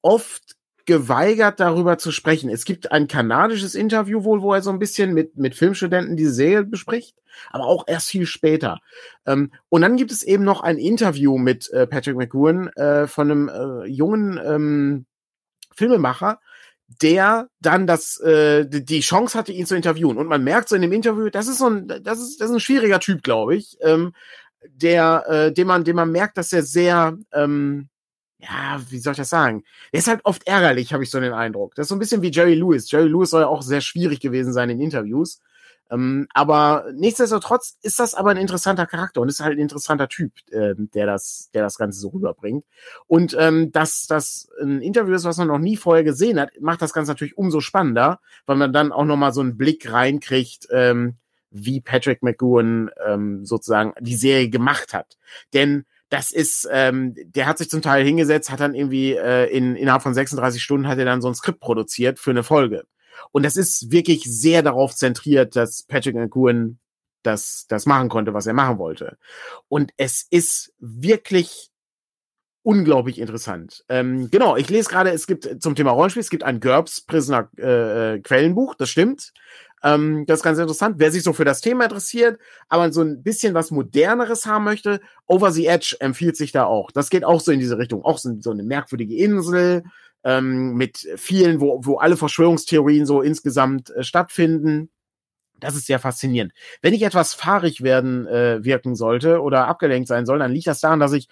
oft geweigert, darüber zu sprechen. Es gibt ein kanadisches Interview wohl, wo er so ein bisschen mit, mit Filmstudenten die Serie bespricht, aber auch erst viel später. Ähm, und dann gibt es eben noch ein Interview mit äh, Patrick McGowan äh, von einem äh, jungen ähm, Filmemacher, der dann das äh, die Chance hatte, ihn zu interviewen. Und man merkt so in dem Interview, das ist so ein, das ist, das ist ein schwieriger Typ, glaube ich, ähm, der, äh, dem man, dem man merkt, dass er sehr ähm, ja, wie soll ich das sagen? Er ist halt oft ärgerlich, habe ich so den Eindruck. Das ist so ein bisschen wie Jerry Lewis. Jerry Lewis soll ja auch sehr schwierig gewesen sein in Interviews. Ähm, aber nichtsdestotrotz ist das aber ein interessanter Charakter und ist halt ein interessanter Typ, äh, der das, der das Ganze so rüberbringt. Und ähm, dass das ein Interview ist, was man noch nie vorher gesehen hat, macht das Ganze natürlich umso spannender, weil man dann auch nochmal so einen Blick reinkriegt, ähm, wie Patrick McGowan ähm, sozusagen die Serie gemacht hat. Denn das ist, ähm, der hat sich zum Teil hingesetzt, hat dann irgendwie äh, in, innerhalb von 36 Stunden hat er dann so ein Skript produziert für eine Folge. Und das ist wirklich sehr darauf zentriert, dass Patrick McGowan das, das machen konnte, was er machen wollte. Und es ist wirklich unglaublich interessant. Ähm, genau, ich lese gerade, es gibt zum Thema Rollenspiel, es gibt ein GURPS Prisoner äh, Quellenbuch, das stimmt. Ähm, das ist ganz interessant. Wer sich so für das Thema interessiert, aber so ein bisschen was Moderneres haben möchte, Over the Edge empfiehlt sich da auch. Das geht auch so in diese Richtung. Auch so, so eine merkwürdige Insel ähm, mit vielen, wo, wo alle Verschwörungstheorien so insgesamt äh, stattfinden. Das ist sehr faszinierend. Wenn ich etwas fahrig werden äh, wirken sollte oder abgelenkt sein soll, dann liegt das daran, dass ich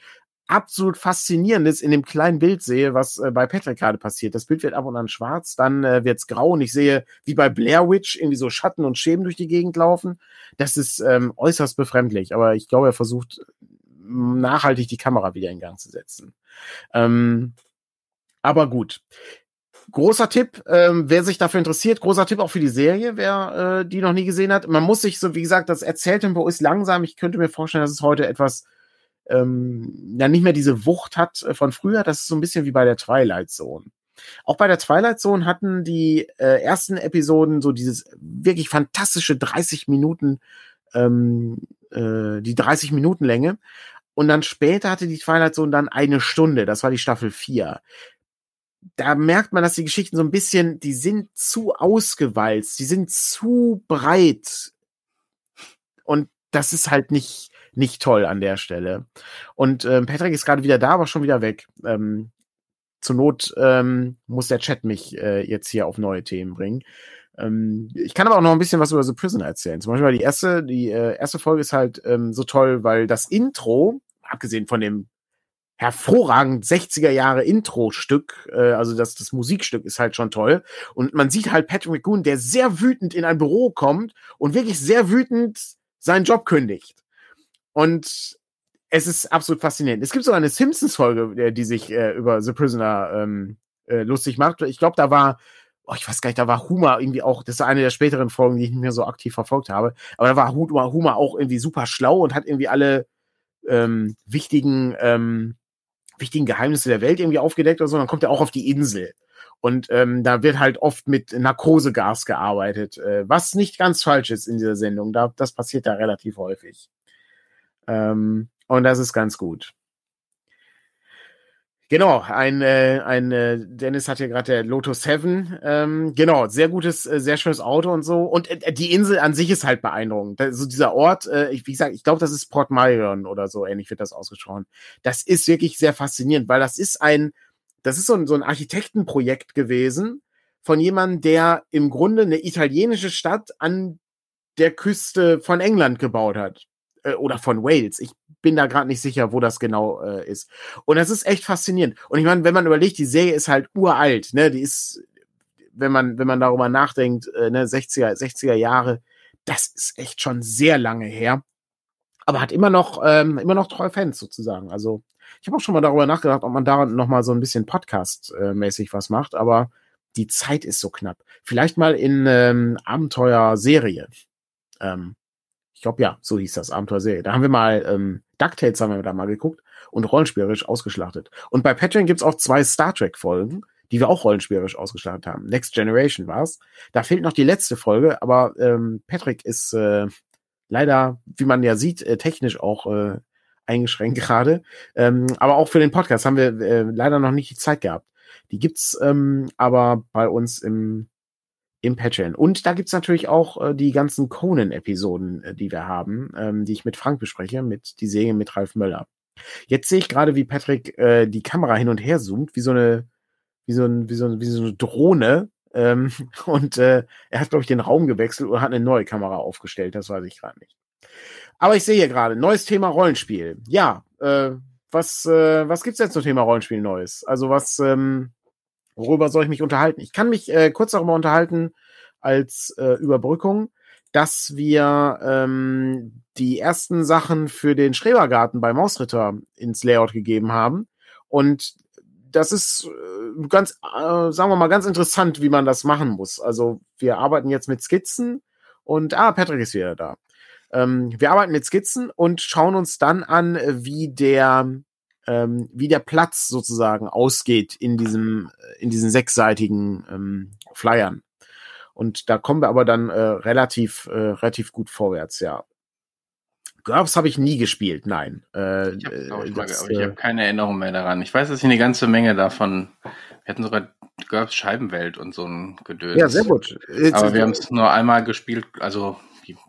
absolut Faszinierendes in dem kleinen Bild sehe, was äh, bei Patrick gerade passiert. Das Bild wird ab und an schwarz, dann äh, wird's grau und ich sehe, wie bei Blair Witch, irgendwie so Schatten und Schäben durch die Gegend laufen. Das ist ähm, äußerst befremdlich, aber ich glaube, er versucht nachhaltig die Kamera wieder in Gang zu setzen. Ähm, aber gut. Großer Tipp, ähm, wer sich dafür interessiert, großer Tipp auch für die Serie, wer äh, die noch nie gesehen hat. Man muss sich so, wie gesagt, das Erzähltempo ist langsam. Ich könnte mir vorstellen, dass es heute etwas ähm, ja nicht mehr diese Wucht hat äh, von früher. Das ist so ein bisschen wie bei der Twilight Zone. Auch bei der Twilight Zone hatten die äh, ersten Episoden so dieses wirklich fantastische 30 Minuten, ähm, äh, die 30 Minuten Länge. Und dann später hatte die Twilight Zone dann eine Stunde. Das war die Staffel 4. Da merkt man, dass die Geschichten so ein bisschen, die sind zu ausgewalzt, die sind zu breit. Und das ist halt nicht, nicht toll an der Stelle. Und ähm, Patrick ist gerade wieder da, aber schon wieder weg. Ähm, zur Not ähm, muss der Chat mich äh, jetzt hier auf neue Themen bringen. Ähm, ich kann aber auch noch ein bisschen was über The Prisoner erzählen. Zum Beispiel die erste, die äh, erste Folge ist halt ähm, so toll, weil das Intro, abgesehen von dem hervorragend 60er Jahre Intro-Stück, äh, also das, das Musikstück ist halt schon toll. Und man sieht halt Patrick McGoon, der sehr wütend in ein Büro kommt und wirklich sehr wütend seinen Job kündigt. Und es ist absolut faszinierend. Es gibt sogar eine Simpsons-Folge, die sich äh, über The Prisoner ähm, äh, lustig macht. Ich glaube, da war, oh, ich weiß gar nicht, da war Huma irgendwie auch, das ist eine der späteren Folgen, die ich nicht mehr so aktiv verfolgt habe, aber da war Huma auch irgendwie super schlau und hat irgendwie alle ähm, wichtigen, ähm, wichtigen Geheimnisse der Welt irgendwie aufgedeckt oder so. Dann kommt er auch auf die Insel. Und ähm, da wird halt oft mit Narkosegas gearbeitet, äh, was nicht ganz falsch ist in dieser Sendung. Da, das passiert da relativ häufig. Ähm, und das ist ganz gut. Genau, ein, äh, ein äh, Dennis hat hier gerade der Lotus 7. Ähm, genau, sehr gutes, äh, sehr schönes Auto und so. Und äh, die Insel an sich ist halt beeindruckend. So also dieser Ort, äh, ich, wie gesagt, ich glaube, das ist Port Marion oder so ähnlich wird das ausgesprochen. Das ist wirklich sehr faszinierend, weil das ist ein, das ist so ein, so ein Architektenprojekt gewesen von jemandem, der im Grunde eine italienische Stadt an der Küste von England gebaut hat äh, oder von Wales. Ich bin da gerade nicht sicher, wo das genau äh, ist. Und das ist echt faszinierend. Und ich meine, wenn man überlegt, die Serie ist halt uralt, ne? Die ist, wenn man, wenn man darüber nachdenkt, äh, ne, 60er, 60er Jahre, das ist echt schon sehr lange her. Aber hat immer noch, ähm, immer noch treue Fans sozusagen. Also ich habe auch schon mal darüber nachgedacht, ob man da noch mal so ein bisschen Podcast-mäßig was macht, aber die Zeit ist so knapp. Vielleicht mal in ähm, Abenteuerserie. Ähm, glaube ja, so hieß das Abenteuerserie. Da haben wir mal ähm, DuckTales haben wir da mal geguckt und rollenspielerisch ausgeschlachtet. Und bei Patreon gibt's auch zwei Star Trek Folgen, die wir auch rollenspielerisch ausgeschlachtet haben. Next Generation war's. Da fehlt noch die letzte Folge, aber ähm, Patrick ist äh, leider, wie man ja sieht, äh, technisch auch äh, eingeschränkt gerade. Ähm, aber auch für den Podcast haben wir äh, leider noch nicht die Zeit gehabt. Die gibt's ähm, aber bei uns im im Patreon. Und da gibt's natürlich auch äh, die ganzen Conan-Episoden, äh, die wir haben, ähm, die ich mit Frank bespreche, mit die Serie mit Ralf Möller. Jetzt sehe ich gerade, wie Patrick äh, die Kamera hin und her zoomt, wie so eine, wie so, ein, wie so, wie so eine Drohne. Ähm, und äh, er hat, glaube ich, den Raum gewechselt oder hat eine neue Kamera aufgestellt, das weiß ich gerade nicht. Aber ich sehe hier gerade, neues Thema Rollenspiel. Ja, äh, was, äh, was gibt's denn zum Thema Rollenspiel Neues? Also was, ähm, worüber soll ich mich unterhalten? Ich kann mich äh, kurz darüber unterhalten als äh, Überbrückung, dass wir ähm, die ersten Sachen für den Schrebergarten bei Mausritter ins Layout gegeben haben. Und das ist äh, ganz, äh, sagen wir mal, ganz interessant, wie man das machen muss. Also wir arbeiten jetzt mit Skizzen und, ah, Patrick ist wieder da. Ähm, wir arbeiten mit Skizzen und schauen uns dann an, wie der, ähm, wie der Platz sozusagen ausgeht in diesem, in diesen sechsseitigen ähm, Flyern. Und da kommen wir aber dann äh, relativ, äh, relativ gut vorwärts, ja. GURPS habe ich nie gespielt, nein. Äh, ich habe äh, hab keine Erinnerung mehr daran. Ich weiß, dass ich eine ganze Menge davon. Wir hatten sogar GURPS Scheibenwelt und so ein Gedöns. Ja, sehr gut. Jetzt, aber wir haben es nur einmal gespielt, also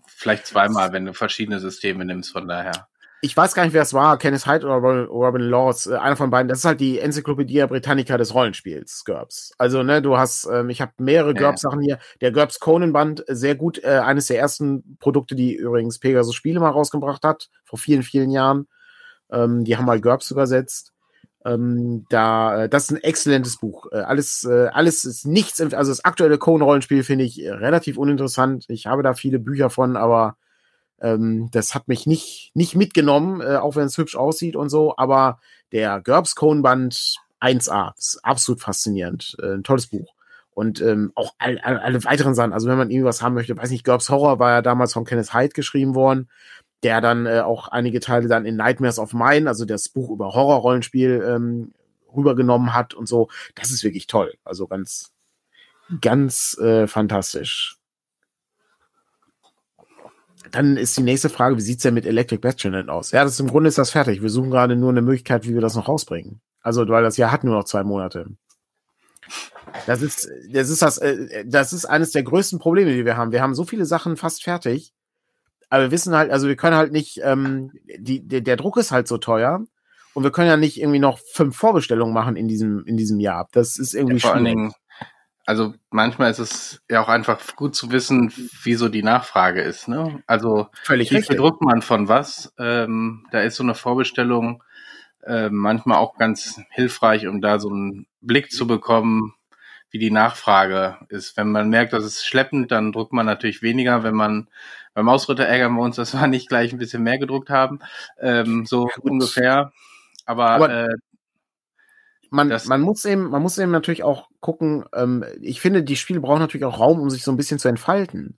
vielleicht zweimal, wenn du verschiedene Systeme nimmst, von daher ich weiß gar nicht, wer es war, Kenneth Hyde oder Robin Laws, äh, einer von beiden. Das ist halt die Enzyklopädie Britannica des Rollenspiels, GURPS. Also, ne, du hast, ähm, ich habe mehrere ja. GURPS-Sachen hier. Der GURPS Conan-Band, äh, sehr gut, äh, eines der ersten Produkte, die übrigens Pegasus Spiele mal rausgebracht hat, vor vielen, vielen Jahren. Ähm, die haben mal GURPS übersetzt. Ähm, da, äh, das ist ein exzellentes Buch. Äh, alles, äh, alles ist nichts, also das aktuelle Conan-Rollenspiel finde ich relativ uninteressant. Ich habe da viele Bücher von, aber ähm, das hat mich nicht, nicht mitgenommen, äh, auch wenn es hübsch aussieht und so, aber der GURPS Cone Band 1A ist absolut faszinierend. Äh, ein tolles Buch. Und ähm, auch all, all, alle weiteren Sachen, also wenn man irgendwas haben möchte, weiß nicht, GURPS Horror war ja damals von Kenneth Hyde geschrieben worden, der dann äh, auch einige Teile dann in Nightmares of Mine, also das Buch über Horrorrollenspiel, ähm, rübergenommen hat und so. Das ist wirklich toll. Also ganz, ganz äh, fantastisch. Dann ist die nächste Frage, wie sieht's denn mit Electric Bastion aus? Ja, das ist, im Grunde ist das fertig. Wir suchen gerade nur eine Möglichkeit, wie wir das noch rausbringen. Also, weil das Jahr hat nur noch zwei Monate. Das ist, das ist das, äh, das ist eines der größten Probleme, die wir haben. Wir haben so viele Sachen fast fertig, aber wir wissen halt, also wir können halt nicht, ähm, die, der, der Druck ist halt so teuer und wir können ja nicht irgendwie noch fünf Vorbestellungen machen in diesem, in diesem Jahr. Das ist irgendwie ja, vor schwierig. allen Dingen, also manchmal ist es ja auch einfach gut zu wissen, wieso die Nachfrage ist. Ne? Also Völlig wie richtig. bedruckt man von was? Ähm, da ist so eine Vorbestellung äh, manchmal auch ganz hilfreich, um da so einen Blick zu bekommen, wie die Nachfrage ist. Wenn man merkt, dass es schleppend, dann druckt man natürlich weniger. Wenn man beim Ausritter ärgern wir uns, dass wir nicht gleich ein bisschen mehr gedruckt haben, ähm, so ja, ungefähr. Aber, Aber äh, man, man muss eben, man muss eben natürlich auch gucken, ähm, ich finde, die Spiele brauchen natürlich auch Raum, um sich so ein bisschen zu entfalten.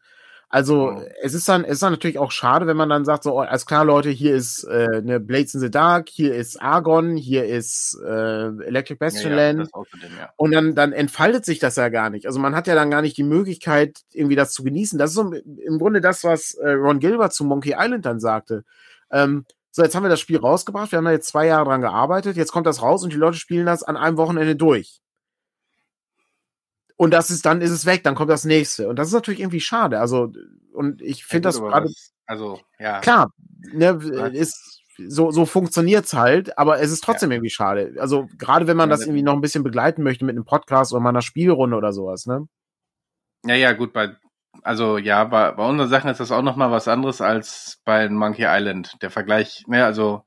Also oh. es ist dann, es ist dann natürlich auch schade, wenn man dann sagt, so, oh, alles klar, Leute, hier ist äh, ne Blades in the Dark, hier ist Argon, hier ist äh, Electric Bastion ja, Land. Ja, ja. Und dann, dann entfaltet sich das ja gar nicht. Also man hat ja dann gar nicht die Möglichkeit, irgendwie das zu genießen. Das ist so im Grunde das, was äh, Ron Gilbert zu Monkey Island dann sagte. Ähm, so, jetzt haben wir das Spiel rausgebracht, wir haben da jetzt zwei Jahre dran gearbeitet, jetzt kommt das raus und die Leute spielen das an einem Wochenende durch. Und das ist, dann ist es weg, dann kommt das nächste. Und das ist natürlich irgendwie schade. Also, und ich finde ja, das gerade. Also, ja. Klar, ne, ist, so, so funktioniert's halt, aber es ist trotzdem ja. irgendwie schade. Also, gerade wenn man das irgendwie noch ein bisschen begleiten möchte mit einem Podcast oder mal einer Spielrunde oder sowas, ne? Ja, ja, gut, bei also ja, bei, bei unseren Sachen ist das auch nochmal was anderes als bei Monkey Island. Der Vergleich, ne, also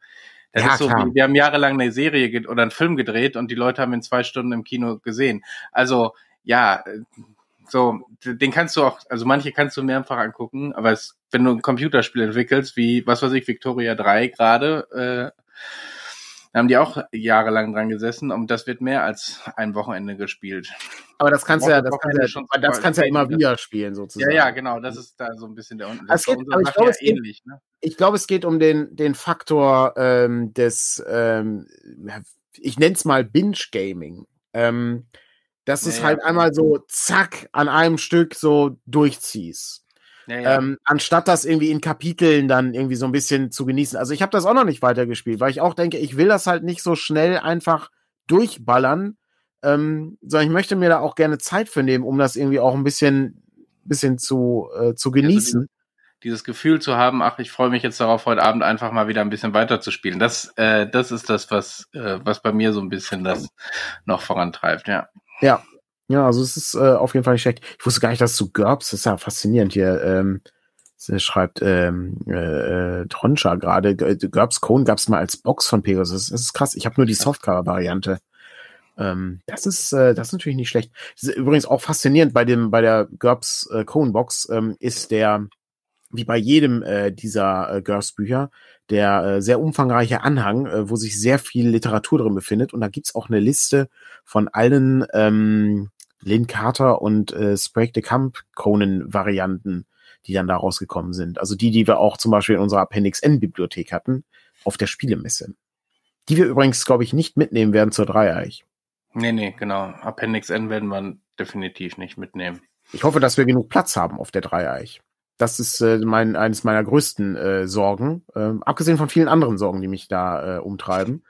das ja, ist so, klar. wir haben jahrelang eine Serie oder einen Film gedreht und die Leute haben in zwei Stunden im Kino gesehen. Also ja, so, den kannst du auch, also manche kannst du mehrfach angucken, aber es, wenn du ein Computerspiel entwickelst, wie, was weiß ich, Victoria 3 gerade, äh, da haben die auch jahrelang dran gesessen und das wird mehr als ein Wochenende gespielt. Aber das kannst du ja, das kannst ja, schon das kannst ja immer wieder spielen sozusagen. Ja, ja, genau, das ist da so ein bisschen der Unterschied. Geht, aber ich glaube, es ähnlich, ne? ich glaube, es geht um den den Faktor ähm, des, ähm, ich nenne es mal Binge Gaming. Ähm, dass du es halt einmal so zack an einem Stück so durchziehst. Ja, ja. Ähm, anstatt das irgendwie in Kapiteln dann irgendwie so ein bisschen zu genießen. Also ich habe das auch noch nicht weitergespielt, weil ich auch denke, ich will das halt nicht so schnell einfach durchballern, ähm, sondern ich möchte mir da auch gerne Zeit für nehmen, um das irgendwie auch ein bisschen, bisschen zu, äh, zu genießen. Also dieses Gefühl zu haben, ach, ich freue mich jetzt darauf, heute Abend einfach mal wieder ein bisschen weiter zu spielen. Das, äh, das ist das, was, äh, was bei mir so ein bisschen das noch vorantreibt, ja. Ja. Ja, also es ist äh, auf jeden Fall nicht schlecht. Ich wusste gar nicht, dass zu GURPS, das ist ja faszinierend hier, ähm, schreibt ähm, äh, Troncha gerade, GURPS Cone gab es mal als Box von Pegasus. Das ist krass. Ich habe nur die Softcover-Variante. Ähm, das ist äh, das ist natürlich nicht schlecht. Das ist übrigens auch faszinierend bei dem bei der GURPS äh, Cone Box ähm, ist der wie bei jedem äh, dieser äh, GURPS Bücher der äh, sehr umfangreiche Anhang, äh, wo sich sehr viel Literatur drin befindet. Und da gibt's auch eine Liste von allen ähm, Lynn Carter und äh, Sprague de Camp Conan-Varianten, die dann da rausgekommen sind. Also die, die wir auch zum Beispiel in unserer Appendix N-Bibliothek hatten, auf der Spielemesse. Die wir übrigens, glaube ich, nicht mitnehmen werden zur Dreieich. Nee, nee, genau. Appendix N werden wir definitiv nicht mitnehmen. Ich hoffe, dass wir genug Platz haben auf der Dreieich. Das ist äh, mein, eines meiner größten äh, Sorgen, äh, abgesehen von vielen anderen Sorgen, die mich da äh, umtreiben.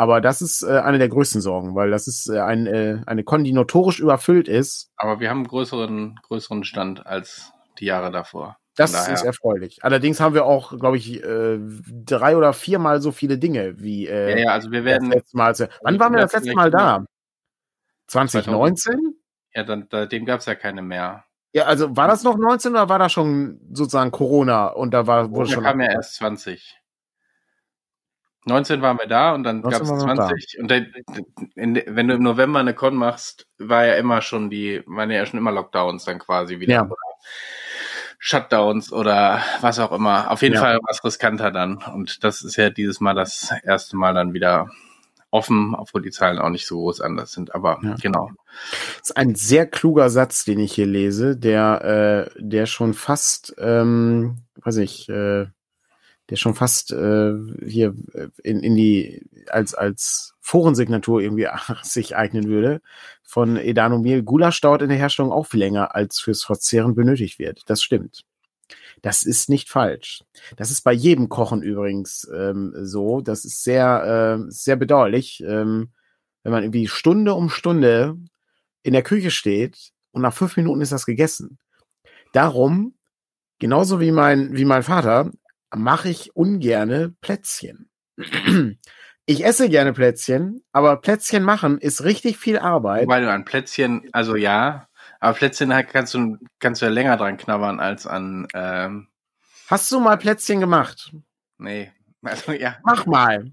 Aber das ist äh, eine der größten Sorgen, weil das ist äh, ein, äh, eine Con, die notorisch überfüllt ist. Aber wir haben einen größeren, größeren Stand als die Jahre davor. Das ist erfreulich. Allerdings haben wir auch, glaube ich, äh, drei oder viermal so viele Dinge wie äh, ja, ja, also wir werden. Das Mal, wann waren wir das letzte Mal da? 2019? Ja, dann, dem gab es ja keine mehr. Ja, also war das noch 19 oder war das schon sozusagen Corona und da war wurde schon. kam ja erst 20. 19 waren wir da und dann gab es 20. Und dann, in, wenn du im November eine Con machst, war ja immer schon die, waren ja schon immer Lockdowns dann quasi wieder. Ja. Shutdowns oder was auch immer. Auf jeden ja. Fall war es riskanter dann. Und das ist ja dieses Mal das erste Mal dann wieder offen, obwohl die Zahlen auch nicht so groß anders sind. Aber ja. genau. Das ist ein sehr kluger Satz, den ich hier lese, der, äh, der schon fast, ähm, weiß ich, äh, der schon fast äh, hier in, in die als als Forensignatur irgendwie sich eignen würde von Edanomil. Gulasch dauert in der Herstellung auch viel länger als fürs Verzehren benötigt wird. Das stimmt. Das ist nicht falsch. Das ist bei jedem Kochen übrigens ähm, so. Das ist sehr, äh, sehr bedauerlich, ähm, wenn man irgendwie Stunde um Stunde in der Küche steht und nach fünf Minuten ist das gegessen. Darum, genauso wie mein, wie mein Vater, mache ich ungerne Plätzchen. Ich esse gerne Plätzchen, aber Plätzchen machen ist richtig viel Arbeit. Weil du an Plätzchen, also ja, aber Plätzchen kannst du, kannst du ja länger dran knabbern als an. Ähm Hast du mal Plätzchen gemacht? Nee. Also, ja. Mach mal.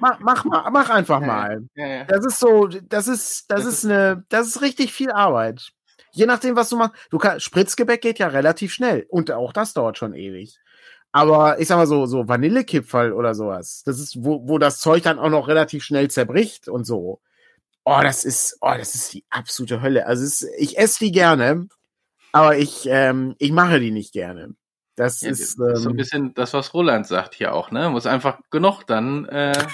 mach, mach mal, mach einfach mal. Ja, ja. Das ist so, das ist, das, das ist eine, das ist richtig viel Arbeit. Je nachdem, was du machst. Du kannst, Spritzgebäck geht ja relativ schnell. Und auch das dauert schon ewig. Aber ich sag mal so, so Vanillekipferl oder sowas. Das ist, wo, wo das Zeug dann auch noch relativ schnell zerbricht und so. Oh, das ist, oh, das ist die absolute Hölle. Also ist, ich esse die gerne, aber ich, ähm, ich mache die nicht gerne. Das ja, ist, ähm, so ein ähm, bisschen das, was Roland sagt hier auch, ne? Muss einfach genug dann, äh,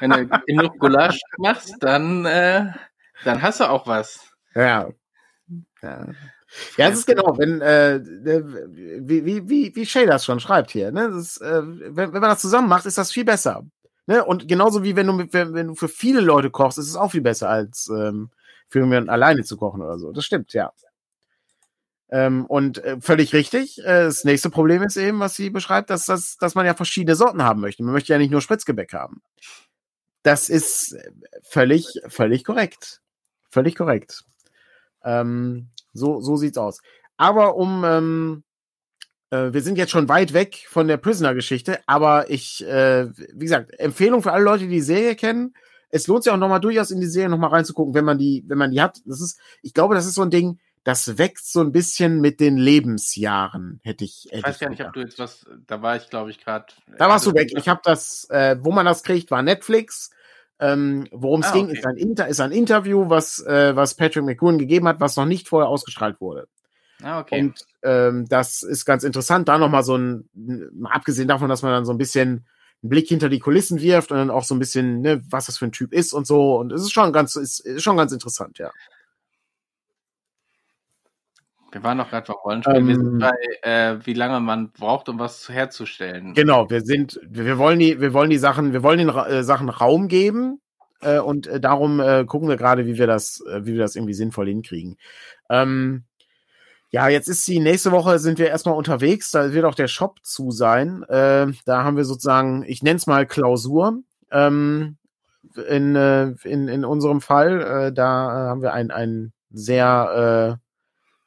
wenn du genug Gulasch machst, dann, äh, dann hast du auch was. Ja. Ja. Ja, es ist genau, wenn, äh, wie, wie, wie, wie Shay das schon schreibt hier, ne? Ist, äh, wenn, wenn man das zusammen macht, ist das viel besser. Ne? Und genauso wie wenn du, mit, wenn, wenn du für viele Leute kochst, ist es auch viel besser, als ähm, für jemanden alleine zu kochen oder so. Das stimmt, ja. Ähm, und äh, völlig richtig. Äh, das nächste Problem ist eben, was sie beschreibt, dass, dass, dass man ja verschiedene Sorten haben möchte. Man möchte ja nicht nur Spritzgebäck haben. Das ist völlig, völlig korrekt. Völlig korrekt. Ähm, so, so sieht's aus. Aber um, ähm, äh, wir sind jetzt schon weit weg von der Prisoner-Geschichte, aber ich, äh, wie gesagt, Empfehlung für alle Leute, die die Serie kennen. Es lohnt sich auch nochmal durchaus in die Serie nochmal reinzugucken, wenn man die, wenn man die hat. Das ist, ich glaube, das ist so ein Ding, das wächst so ein bisschen mit den Lebensjahren, hätte ich. Hätte ich weiß gar nicht, ob du jetzt was, da war ich, glaube ich, gerade. Da warst du weg. Ich habe das, äh, wo man das kriegt, war Netflix. Ähm, Worum es ah, ging, okay. ist ein, Inter ist ein Interview, was, äh, was Patrick McGowan gegeben hat, was noch nicht vorher ausgestrahlt wurde. Ah, okay. Und ähm, das ist ganz interessant. Da nochmal so ein, abgesehen davon, dass man dann so ein bisschen einen Blick hinter die Kulissen wirft und dann auch so ein bisschen, ne, was das für ein Typ ist und so. Und es ist schon ganz, ist, ist schon ganz interessant, ja. Wir waren noch gerade bei Rollenspielen. Ähm, wir sind ähm. bei, äh, wie lange man braucht, um was herzustellen. Genau, wir sind, wir wollen die, wir wollen die Sachen, wir wollen den äh, Sachen Raum geben äh, und äh, darum äh, gucken wir gerade, wie wir das, äh, wie wir das irgendwie sinnvoll hinkriegen. Ähm, ja, jetzt ist die nächste Woche sind wir erstmal unterwegs. Da wird auch der Shop zu sein. Äh, da haben wir sozusagen, ich nenne es mal Klausur. Ähm, in, äh, in, in unserem Fall, äh, da haben wir ein, ein sehr, äh,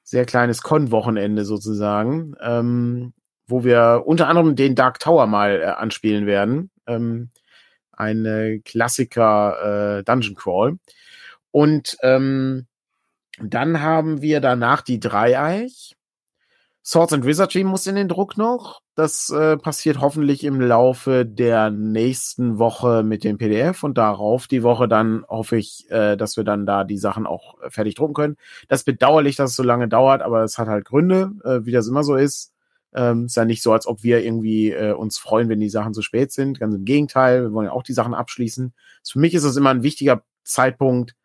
sehr kleines Con-Wochenende sozusagen, ähm, wo wir unter anderem den Dark Tower mal äh, anspielen werden. Ähm, ein äh, Klassiker äh, Dungeon Crawl. Und ähm, dann haben wir danach die Dreieich. Swords and Wizardry muss in den Druck noch. Das äh, passiert hoffentlich im Laufe der nächsten Woche mit dem PDF und darauf die Woche dann hoffe ich, äh, dass wir dann da die Sachen auch fertig drucken können. Das ist bedauerlich, dass es so lange dauert, aber es hat halt Gründe, äh, wie das immer so ist. Ähm, ist ja nicht so, als ob wir irgendwie äh, uns freuen, wenn die Sachen zu spät sind. Ganz im Gegenteil, wir wollen ja auch die Sachen abschließen. Für mich ist es immer ein wichtiger Zeitpunkt,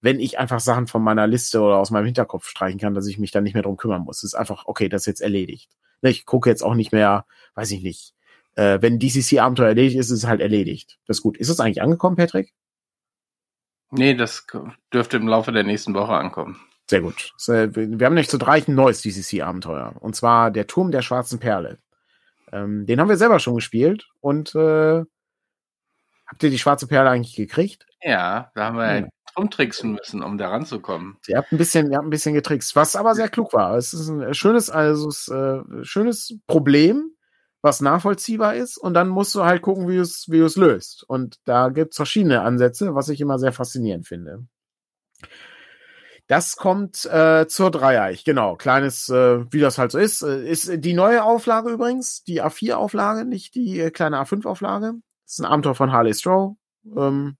wenn ich einfach Sachen von meiner Liste oder aus meinem Hinterkopf streichen kann, dass ich mich dann nicht mehr drum kümmern muss. Es ist einfach, okay, das ist jetzt erledigt. Ne, ich gucke jetzt auch nicht mehr, weiß ich nicht. Äh, wenn DCC-Abenteuer erledigt ist, ist es halt erledigt. Das ist gut. Ist das eigentlich angekommen, Patrick? Nee, das dürfte im Laufe der nächsten Woche ankommen. Sehr gut. Äh, wir haben nämlich zu drei ein neues DCC-Abenteuer. Und zwar der Turm der schwarzen Perle. Ähm, den haben wir selber schon gespielt. Und äh, habt ihr die schwarze Perle eigentlich gekriegt? Ja, da haben wir hm rumtricksen müssen, um da ranzukommen. Ihr habt ein bisschen, ihr habt ein bisschen getrickst, was aber sehr klug war. Es ist ein schönes, also es, äh, schönes Problem, was nachvollziehbar ist, und dann musst du halt gucken, wie du es, wie es löst. Und da gibt es verschiedene Ansätze, was ich immer sehr faszinierend finde. Das kommt äh, zur Dreieich, genau. Kleines, äh, wie das halt so ist. Äh, ist die neue Auflage übrigens, die A4-Auflage, nicht die äh, kleine A5-Auflage. Das ist ein Abenteuer von Harley Stroh. Ähm,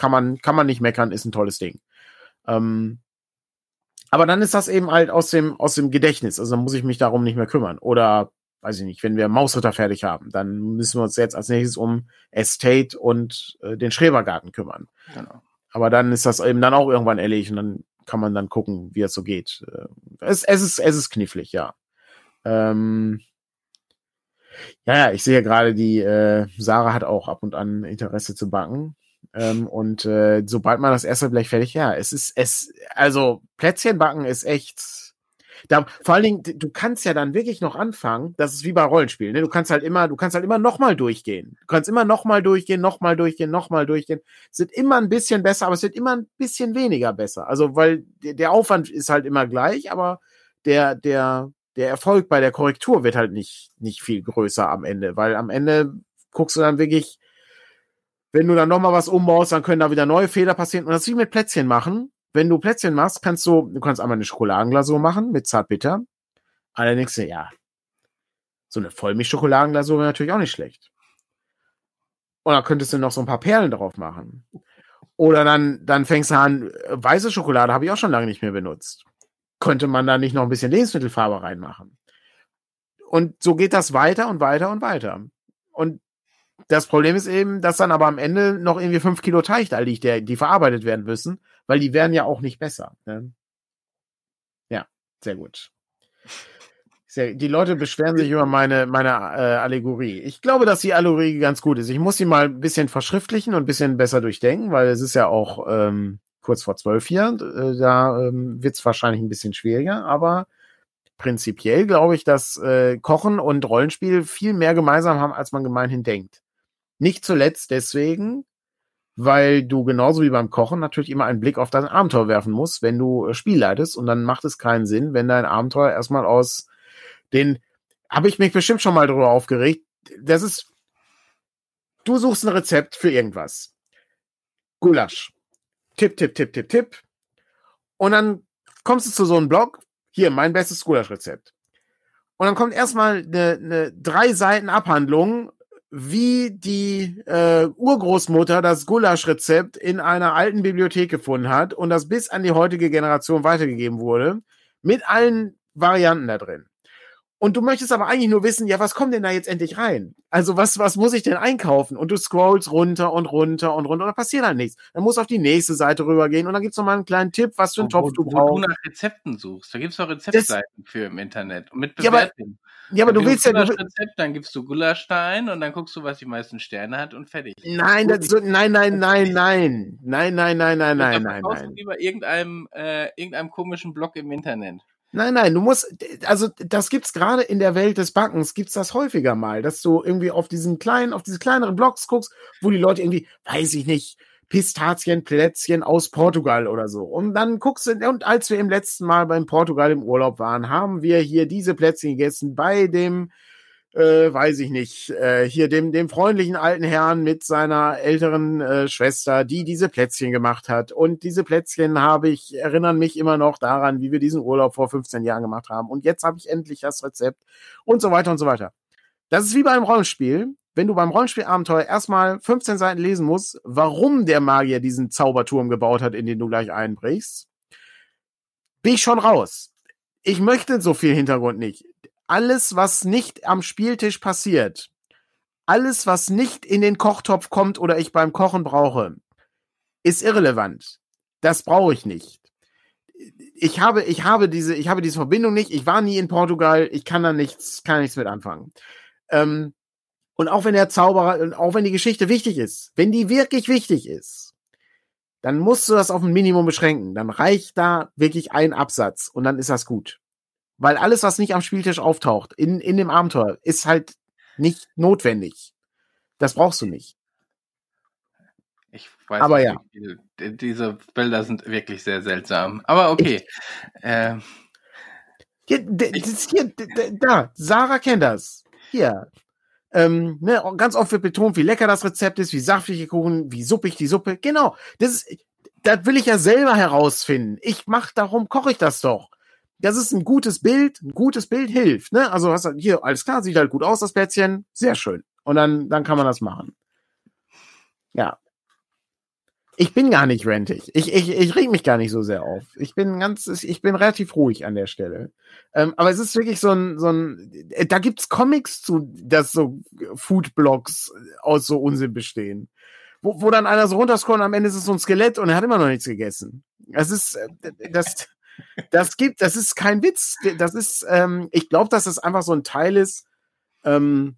kann man, kann man nicht meckern, ist ein tolles Ding. Ähm, aber dann ist das eben halt aus dem, aus dem Gedächtnis. Also dann muss ich mich darum nicht mehr kümmern. Oder, weiß ich nicht, wenn wir Mausritter fertig haben, dann müssen wir uns jetzt als nächstes um Estate und äh, den Schrebergarten kümmern. Genau. Aber dann ist das eben dann auch irgendwann erledigt und dann kann man dann gucken, wie es so geht. Äh, es, es, ist, es ist knifflig, ja. Ähm, ja, ja, ich sehe gerade, die äh, Sarah hat auch ab und an Interesse zu backen. Ähm, und äh, sobald man das erste Blech fertig, ja, es ist, es, also Plätzchen backen ist echt. Da, vor allen Dingen, du kannst ja dann wirklich noch anfangen, das ist wie bei Rollenspielen, ne? Du kannst halt immer, du kannst halt immer nochmal durchgehen. Du kannst immer nochmal durchgehen, nochmal durchgehen, nochmal durchgehen. Es wird immer ein bisschen besser, aber es wird immer ein bisschen weniger besser. Also, weil der Aufwand ist halt immer gleich, aber der, der, der Erfolg bei der Korrektur wird halt nicht, nicht viel größer am Ende, weil am Ende guckst du dann wirklich, wenn du dann nochmal was umbaust, dann können da wieder neue Fehler passieren. Und das ist wie mit Plätzchen machen. Wenn du Plätzchen machst, kannst du, du kannst einmal eine Schokoladenglasur machen mit Zartbitter. Allerdings, ja, so eine Vollmilch-Schokoladenglasur wäre natürlich auch nicht schlecht. Und dann könntest du noch so ein paar Perlen drauf machen. Oder dann, dann fängst du an, weiße Schokolade habe ich auch schon lange nicht mehr benutzt. Könnte man da nicht noch ein bisschen Lebensmittelfarbe reinmachen? Und so geht das weiter und weiter und weiter. Und das Problem ist eben, dass dann aber am Ende noch irgendwie fünf Kilo Teig da liegt, der, die verarbeitet werden müssen, weil die werden ja auch nicht besser. Ne? Ja, sehr gut. Sehr, die Leute beschweren sich über meine, meine äh, Allegorie. Ich glaube, dass die Allegorie ganz gut ist. Ich muss sie mal ein bisschen verschriftlichen und ein bisschen besser durchdenken, weil es ist ja auch ähm, kurz vor zwölf hier. Äh, da ähm, wird es wahrscheinlich ein bisschen schwieriger, aber prinzipiell glaube ich, dass äh, Kochen und Rollenspiel viel mehr gemeinsam haben, als man gemeinhin denkt. Nicht zuletzt deswegen, weil du genauso wie beim Kochen natürlich immer einen Blick auf dein Abenteuer werfen musst, wenn du äh, Spiel leitest und dann macht es keinen Sinn, wenn dein Abenteuer erstmal aus den, habe ich mich bestimmt schon mal drüber aufgeregt, das ist, du suchst ein Rezept für irgendwas. Gulasch. Tipp, tipp, tipp, tipp, tipp. Und dann kommst du zu so einem Blog, hier, mein bestes Gulaschrezept. Und dann kommt erstmal eine, eine drei Seiten Abhandlung, wie die äh, Urgroßmutter das Gulaschrezept in einer alten Bibliothek gefunden hat und das bis an die heutige Generation weitergegeben wurde, mit allen Varianten da drin. Und du möchtest aber eigentlich nur wissen, ja, was kommt denn da jetzt endlich rein? Also was, was muss ich denn einkaufen? Und du scrollst runter und runter und runter und da passiert halt nichts. Dann musst du auf die nächste Seite rübergehen und dann gibt's noch mal einen kleinen Tipp, was für einen Topf du brauchst. Wo du nach Rezepten suchst, da gibt's auch Rezeptseiten das, für im Internet mit Bewertungen. Ja, aber, ja, aber du willst ja... Du, Rezept, dann gibst du Gulasch da ein und dann guckst du, was die meisten Sterne hat und fertig. Nein, das so, nein, nein, nein, nein. Nein, nein, nein, nein, nein, nein, nein. lieber irgendeinem, äh, irgendeinem komischen Blog im Internet. Nein, nein, du musst, also das gibt's gerade in der Welt des Backens, gibt's das häufiger mal, dass du irgendwie auf diesen kleinen, auf diese kleineren Blogs guckst, wo die Leute irgendwie, weiß ich nicht, Pistazien, Plätzchen aus Portugal oder so. Und dann guckst du, und als wir im letzten Mal beim Portugal im Urlaub waren, haben wir hier diese Plätzchen gegessen bei dem äh, weiß ich nicht, äh, hier dem, dem freundlichen alten Herrn mit seiner älteren äh, Schwester, die diese Plätzchen gemacht hat. Und diese Plätzchen habe ich, erinnern mich immer noch daran, wie wir diesen Urlaub vor 15 Jahren gemacht haben. Und jetzt habe ich endlich das Rezept und so weiter und so weiter. Das ist wie beim Rollenspiel. Wenn du beim Rollenspielabenteuer erstmal 15 Seiten lesen musst, warum der Magier diesen Zauberturm gebaut hat, in den du gleich einbrichst, bin ich schon raus. Ich möchte so viel Hintergrund nicht alles, was nicht am Spieltisch passiert, alles, was nicht in den Kochtopf kommt oder ich beim Kochen brauche, ist irrelevant. Das brauche ich nicht. Ich habe, ich habe diese, ich habe diese Verbindung nicht. Ich war nie in Portugal. Ich kann da nichts, kann nichts mit anfangen. Ähm, und auch wenn der Zauberer, und auch wenn die Geschichte wichtig ist, wenn die wirklich wichtig ist, dann musst du das auf ein Minimum beschränken. Dann reicht da wirklich ein Absatz und dann ist das gut. Weil alles, was nicht am Spieltisch auftaucht, in, in dem Abenteuer, ist halt nicht notwendig. Das brauchst du nicht. Ich weiß Aber nicht, ja. diese Bilder sind wirklich sehr seltsam. Aber okay. Ich, äh, hier, hier, da, Sarah kennt das. Hier. Ähm, ne, ganz oft wird betont, wie lecker das Rezept ist, wie saftig die Kuchen, wie suppig die Suppe. Genau. Das ist, das will ich ja selber herausfinden. Ich mach, darum koche ich das doch das ist ein gutes Bild, ein gutes Bild hilft, ne? Also hast du hier, alles klar, sieht halt gut aus, das Plätzchen, sehr schön. Und dann, dann kann man das machen. Ja. Ich bin gar nicht rentig. Ich, ich, ich reg mich gar nicht so sehr auf. Ich bin ganz, ich bin relativ ruhig an der Stelle. Ähm, aber es ist wirklich so ein, so ein, äh, da gibt's Comics zu, dass so Foodblogs aus so Unsinn bestehen. Wo, wo dann einer so runterscrollt und am Ende ist es so ein Skelett und er hat immer noch nichts gegessen. Das ist, äh, das, das gibt, das ist kein Witz. Das ist, ähm, ich glaube, dass das einfach so ein Teil ist, ähm,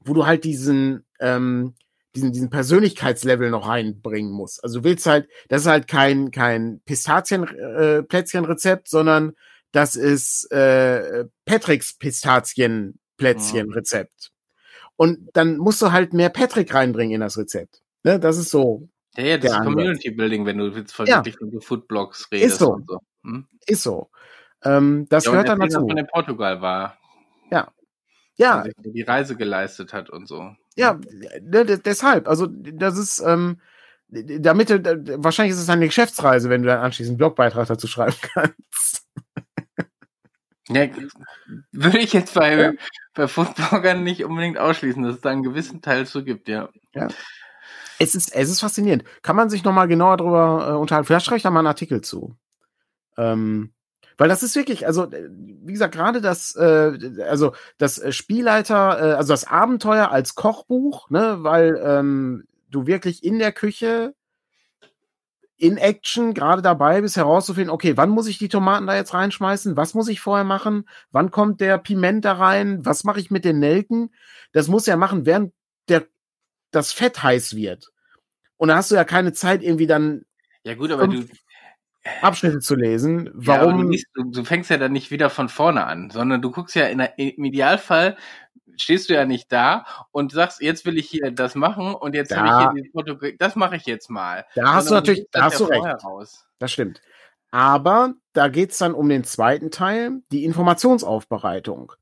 wo du halt diesen, ähm, diesen, diesen Persönlichkeitslevel noch reinbringen musst. Also du willst halt, das ist halt kein, kein Pistazien-Plätzchen-Rezept, äh, sondern das ist äh, Patricks Pistazien-Plätzchen-Rezept. Und dann musst du halt mehr Patrick reinbringen in das Rezept. Ne? Das ist so. Ja, ja, das ist Community Building, wenn du jetzt von ja. wirklich von Foodblogs redest ist so. und so. Hm? Ist so. Ähm, das ja, gehört dann dazu. Wenn in Portugal war. Ja. Ja. Die Reise geleistet hat und so. Ja, ne, deshalb. Also, das ist, ähm, damit wahrscheinlich ist es eine Geschäftsreise, wenn du dann anschließend einen Blogbeitrag dazu schreiben kannst. Ja, würde ich jetzt bei, ja. bei Foodbloggern nicht unbedingt ausschließen, dass es da einen gewissen Teil zu gibt, ja. Ja. Es ist, es ist faszinierend. Kann man sich nochmal genauer darüber äh, unterhalten? Vielleicht schreibe ich da mal einen Artikel zu. Ähm, weil das ist wirklich, also äh, wie gesagt, gerade das, äh, also das äh, Spielleiter, äh, also das Abenteuer als Kochbuch, ne, weil ähm, du wirklich in der Küche in Action gerade dabei bist herauszufinden, okay, wann muss ich die Tomaten da jetzt reinschmeißen? Was muss ich vorher machen? Wann kommt der Piment da rein? Was mache ich mit den Nelken? Das muss ja machen, während der das Fett heiß wird. Und da hast du ja keine Zeit irgendwie dann ja gut, aber du Abschnitte zu lesen. Warum? Ja, du, du, fängst ja dann nicht wieder von vorne an, sondern du guckst ja in der, im Idealfall stehst du ja nicht da und sagst, jetzt will ich hier das machen und jetzt habe ich hier Foto, das mache ich jetzt mal. Da hast du natürlich, da hast du recht. Raus. Das stimmt. Aber da geht's dann um den zweiten Teil, die Informationsaufbereitung.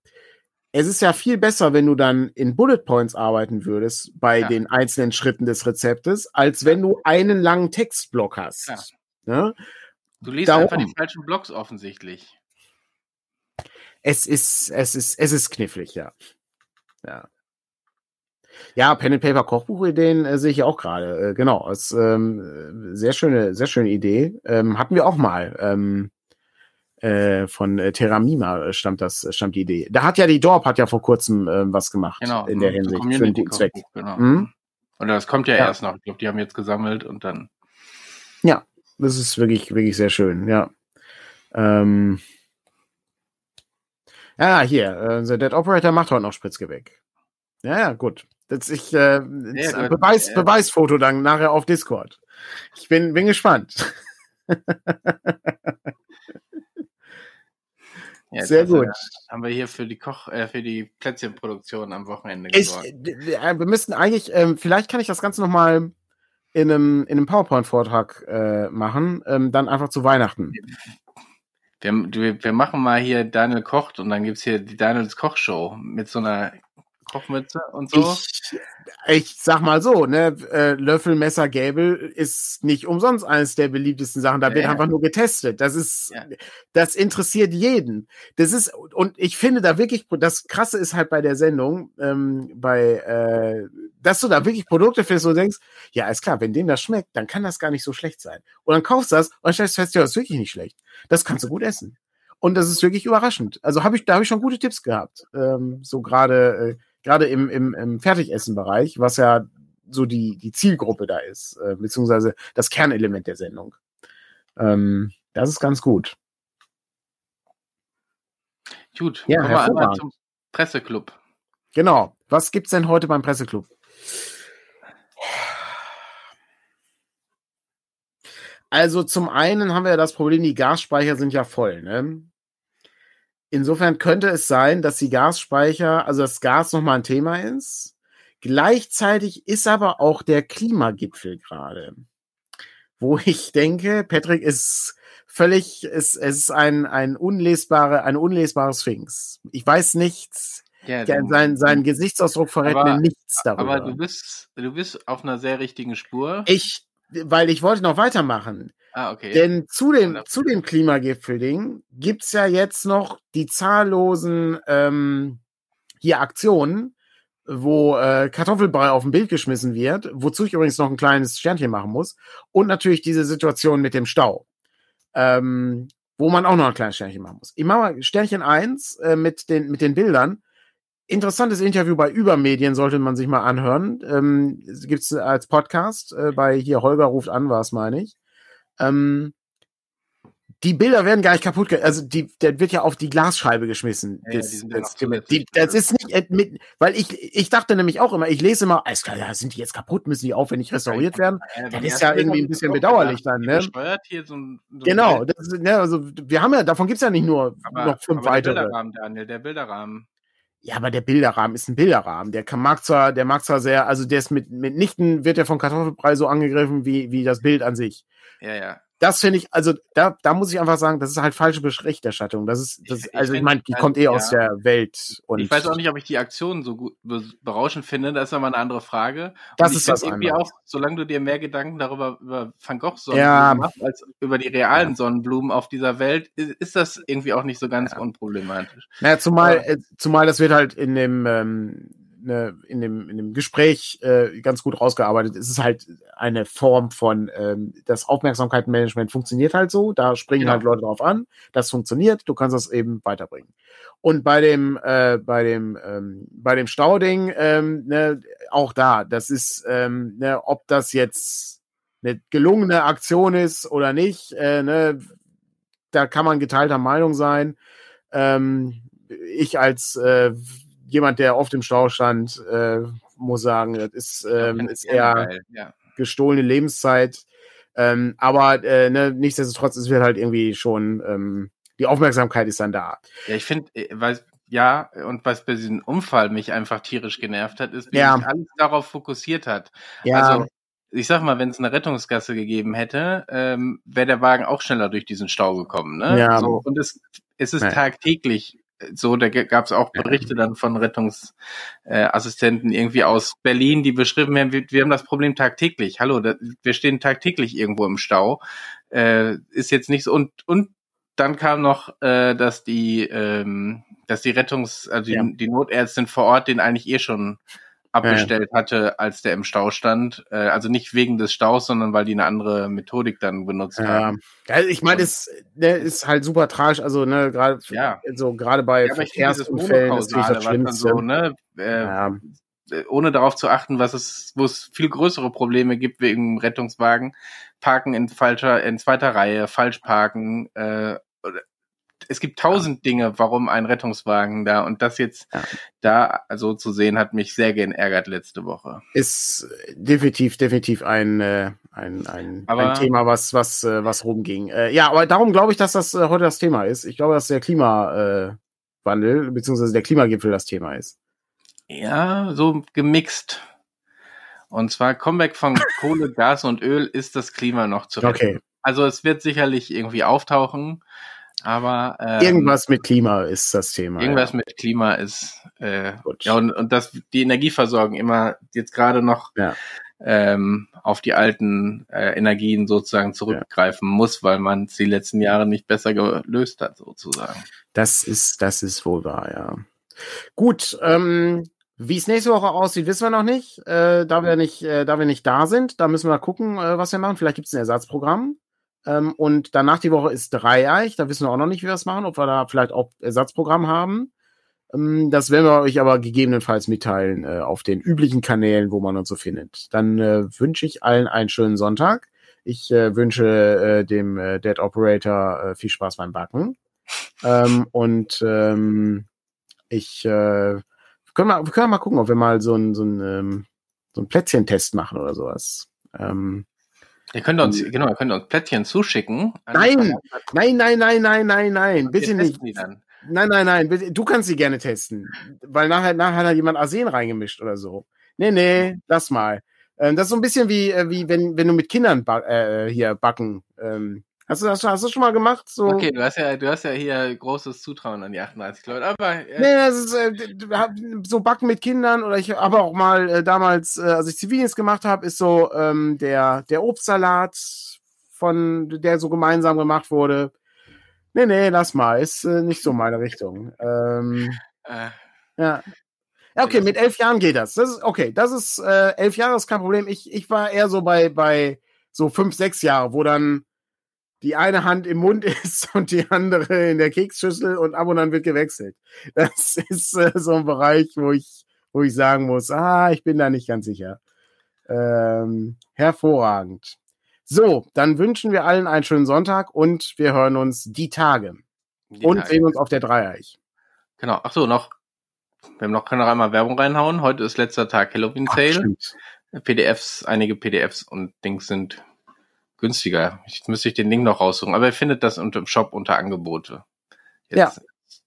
Es ist ja viel besser, wenn du dann in Bullet Points arbeiten würdest bei ja. den einzelnen Schritten des Rezeptes, als wenn du einen langen Textblock hast. Ja. Ne? Du liest Darum. einfach die falschen Blocks offensichtlich. Es ist, es ist, es ist knifflig, ja. Ja. Ja, Pen and Paper Kochbuchideen äh, sehe ich auch gerade. Äh, genau, ist ähm, sehr schöne, sehr schöne Idee. Ähm, hatten wir auch mal. Ähm, äh, von äh, Terramima stammt das, stammt die Idee. Da hat ja die Dorp hat ja vor kurzem äh, was gemacht genau, in der Hinsicht für guten Zweck. Genau. Mhm. Oder das kommt ja, ja, erst noch. Ich glaube, die haben jetzt gesammelt und dann. Ja, das ist wirklich, wirklich sehr schön, ja. Ähm, ja, hier, äh, The Dead Operator macht heute noch Spritzgebäck. Ja, ja, gut. Das ich, äh, ja, ein Beweis, äh, Beweisfoto dann nachher auf Discord. Ich bin, bin gespannt. Ja, Sehr gut. haben wir hier für die Koch, äh, für die Plätzchenproduktion am Wochenende gesorgt. Ich, äh, wir müssten eigentlich, ähm, vielleicht kann ich das Ganze nochmal in einem, in einem PowerPoint-Vortrag äh, machen, ähm, dann einfach zu Weihnachten. Wir, wir, wir machen mal hier Daniel kocht und dann gibt's hier die Daniels Kochshow mit so einer Kochmütze und so. Ich, ich sag mal so, ne, äh, Löffel, Messer, Gäbel ist nicht umsonst eines der beliebtesten Sachen. Da ja, wird ja. einfach nur getestet. Das ist, ja. das interessiert jeden. Das ist, und ich finde da wirklich, das Krasse ist halt bei der Sendung, ähm, bei, äh, dass du da wirklich Produkte findest und denkst, ja, ist klar, wenn dem das schmeckt, dann kann das gar nicht so schlecht sein. Und dann kaufst du das und stellst fest, ja, das ist wirklich nicht schlecht. Das kannst du gut essen. Und das ist wirklich überraschend. Also habe ich, da habe ich schon gute Tipps gehabt. Ähm, so gerade, äh, gerade im, im, im Fertigessen-Bereich, was ja so die, die Zielgruppe da ist, äh, beziehungsweise das Kernelement der Sendung. Ähm, das ist ganz gut. Gut, ja, kommen wir einmal zum Presseclub. Genau. Was gibt's denn heute beim Presseclub? Also zum einen haben wir ja das Problem, die Gasspeicher sind ja voll. Ne? Insofern könnte es sein, dass die Gasspeicher, also das Gas nochmal ein Thema ist. Gleichzeitig ist aber auch der Klimagipfel gerade, wo ich denke, Patrick ist völlig, es, es ist ein, ein unlesbare, ein unlesbarer Sphinx. Ich weiß nichts. Ja, sein, sein Gesichtsausdruck verrät aber, mir nichts darüber. Aber du bist, du bist auf einer sehr richtigen Spur. Ich, weil ich wollte noch weitermachen. Ah, okay. Denn zu dem, zu dem Klimagipfel-Ding gibt's ja jetzt noch die zahllosen ähm, hier Aktionen, wo äh, Kartoffelbrei auf dem Bild geschmissen wird, wozu ich übrigens noch ein kleines Sternchen machen muss. Und natürlich diese Situation mit dem Stau. Ähm, wo man auch noch ein kleines Sternchen machen muss. Ich mache mal Sternchen eins äh, mit, den, mit den Bildern. Interessantes Interview bei Übermedien sollte man sich mal anhören. Ähm, Gibt es als Podcast äh, bei hier Holger ruft an, war es, meine ich. Ähm, die Bilder werden gar nicht kaputt, also die, der wird ja auf die Glasscheibe geschmissen. Ja, das, ja, das, die, das ist nicht mit, weil ich, ich dachte nämlich auch immer, ich lese immer, alles klar, ja, sind die jetzt kaputt, müssen die aufwendig restauriert werden? Ja, das ist ja irgendwie ein bisschen bedauerlich dann, ne? Hier so ein, so genau, das ne, also wir haben ja, davon gibt's ja nicht nur aber, noch fünf aber weitere. Der Bilderrahmen, Daniel, der Bilderrahmen. Ja, aber der Bilderrahmen ist ein Bilderrahmen. Der kann, mag zwar, der mag zwar sehr, also der ist mit, mitnichten wird er von Kartoffelbrei so angegriffen wie, wie das Bild an sich. Ja, ja das finde ich, also da, da muss ich einfach sagen, das ist halt falsche Berichterstattung. Das ist, das, ich, also ich, ich meine, die kommt eh ja. aus der Welt. Und ich weiß auch nicht, ob ich die Aktion so gut berauschend finde. Das ist aber eine andere Frage. das ist das irgendwie auch, solange du dir mehr Gedanken darüber über Van Gogh Sonnenblumen ja. machst als über die realen ja. Sonnenblumen auf dieser Welt, ist, ist, das irgendwie auch nicht so ganz unproblematisch. Naja, zumal, äh, zumal das wird halt in dem ähm, ne, in, dem, in dem Gespräch äh, ganz gut rausgearbeitet. Es ist halt eine Form von, ähm, das Aufmerksamkeitsmanagement funktioniert halt so, da springen genau. halt Leute drauf an, das funktioniert, du kannst das eben weiterbringen. Und bei dem, äh, bei dem, ähm, bei dem Stauding, ähm, ne, auch da, das ist, ähm, ne, ob das jetzt eine gelungene Aktion ist oder nicht, äh, ne, da kann man geteilter Meinung sein. Ähm, ich als äh, jemand, der oft im Stau stand, äh, muss sagen, das ist, ähm, ist eher ja. gestohlene Lebenszeit. Ähm, aber äh, ne, nichtsdestotrotz, es wird halt irgendwie schon, ähm, die Aufmerksamkeit ist dann da. Ja, ich finde, äh, weil ja, und was bei diesem Unfall mich einfach tierisch genervt hat, ist, wie Ja. sich alles darauf fokussiert hat. Ja, Also, ich sag mal, wenn es eine Rettungsgasse gegeben hätte, ähm, wäre der Wagen auch schneller durch diesen Stau gekommen. Ne? Ja. So, und es, es ist Ja. tagtäglich so, da gab es auch Berichte dann von Rettungsassistenten irgendwie aus Berlin, die beschrieben haben, wir, wir haben das Problem tagtäglich. Hallo, da, wir stehen tagtäglich irgendwo im Stau. Äh, ist jetzt nicht so. Und, und dann kam noch, äh, dass die, ähm, dass die Rettungs-, also Ja. die, die Notärztin vor Ort den eigentlich eh schon abgestellt hatte, als der im Stau stand. Äh, also nicht wegen des Staus, sondern weil die eine andere Methodik dann benutzt ja. haben. ja ich meine, das ne, ist halt super tragisch. Also, ne, gerade Ja. so gerade bei Ja, Verkehrsunfällen ist das dann Schlimmste. so, ne, äh, ja. ohne darauf zu achten, was es, wo es viel größere Probleme gibt wegen Rettungswagen, parken in falscher, in zweiter Reihe, falsch parken, äh, es gibt tausend Dinge, warum ein Rettungswagen da und das jetzt Ja. da so zu sehen, hat mich sehr geärgert letzte Woche. ist definitiv, definitiv ein, äh, ein, ein, ein Thema, was, was, äh, was rumging. Äh, ja, aber darum glaube ich, dass das äh, heute das Thema ist. Ich glaube, dass der Klimawandel, äh, Wandel, beziehungsweise der Klimagipfel das Thema ist. Ja, so gemixt. Und zwar Comeback von Kohle, Gas und Öl ist das Klima noch zu retten. Okay. Also es wird sicherlich irgendwie auftauchen, aber ähm, Irgendwas mit Klima ist das Thema. Irgendwas ja. mit Klima ist äh, Gut. ja und, und dass die Energieversorgung immer jetzt gerade noch Ja. ähm, auf die alten äh, Energien sozusagen zurückgreifen muss, weil man es die letzten Jahre nicht besser gelöst hat sozusagen. Das ist, das ist wohl wahr, ja. Gut, ähm, wie es nächste Woche aussieht, wissen wir noch nicht. Äh, da wir nicht, äh, da wir nicht da sind, da müssen wir gucken, äh, was wir machen. Vielleicht gibt es ein Ersatzprogramm. Ähm, und danach die Woche ist Dreieich. Da wissen wir auch noch nicht, wie wir das machen, ob wir da vielleicht auch Ersatzprogramm haben. Ähm, das werden wir euch aber gegebenenfalls mitteilen äh, auf den üblichen Kanälen, wo man uns so findet. Dann äh, wünsche ich allen einen schönen Sonntag. Ich äh, wünsche äh, dem äh, Dead Operator äh, viel Spaß beim Backen. Ähm, und ähm, ich können wir, wir können mal gucken, ob wir mal so ein so ein, ähm, so ein Plätzchentest machen oder sowas. Ähm, Ihr könnt uns, genau, ihr könnt uns Plättchen zuschicken. Nein! nein, nein, nein, nein, nein, nein, bitte nicht. Nein, nein, nein, bitte, du kannst sie gerne testen, weil nachher, nachher hat jemand Arsen reingemischt oder so. Nee, nee, lass mal. Ähm, das ist so ein bisschen wie, äh, wie wenn, wenn du mit Kindern ba äh, hier backen. Ähm, hast, du das, hast du schon mal gemacht? So? Okay, du hast ja, du hast ja hier großes Zutrauen an die 38 Leute, aber äh, Nee, das ist äh, so Backen mit Kindern oder ich habe auch mal äh, damals, äh, als ich Zivildienst gemacht habe, ist so ähm, der der Obstsalat von der so gemeinsam gemacht wurde. Nee, nee, lass mal, ist äh, nicht so meine Richtung. Ähm, äh, ja. Ja, okay, mit elf Jahren geht das. Das ist okay. Das ist äh, elf Jahre ist kein Problem. Ich, ich war eher so bei bei so fünf, sechs Jahre, wo dann die eine Hand im Mund ist und die andere in der Keksschüssel und ab und an wird gewechselt. Das ist äh, so ein Bereich, wo ich wo ich sagen muss, ah, ich bin da nicht ganz sicher. Ähm, hervorragend. So, dann wünschen wir allen einen schönen Sonntag und wir hören uns die Tage die und Tage. sehen uns auf der Dreieich. Genau. Ach so, noch. Wir haben noch noch einmal Werbung reinhauen. Heute ist letzter Tag Halloween Sale. stimmt. PDFs, einige PDFs und Dings sind günstiger. Jetzt müsste ich den Link noch raussuchen, aber ihr findet das unter, im Shop unter Angebote. Ja.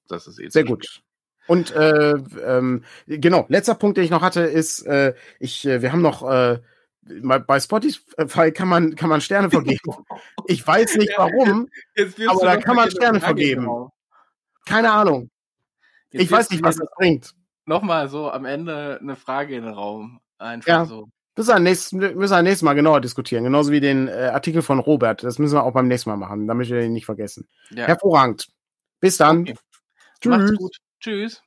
Das ist eh Sehr gut. Und äh, ähm, genau, letzter Punkt, den ich noch hatte, ist, äh, ich, äh, wir haben noch äh, bei Spotify kann man kann man Sterne vergeben. Ich weiß nicht warum, Jetzt wirst Aber da kann man Sterne vergeben. drauf. keine Ahnung. Jetzt Ich weiß nicht, was das bringt. Nochmal so am Ende eine Frage in den Raum. Einfach Ja. so. Müssen wir, nächstes, müssen wir nächstes Mal genauer diskutieren, genauso wie den äh, Artikel von Robert. Das müssen wir auch beim nächsten Mal machen, damit wir den nicht vergessen. Ja. Hervorragend. Bis dann. Okay. Tschüss. Macht's gut. Tschüss.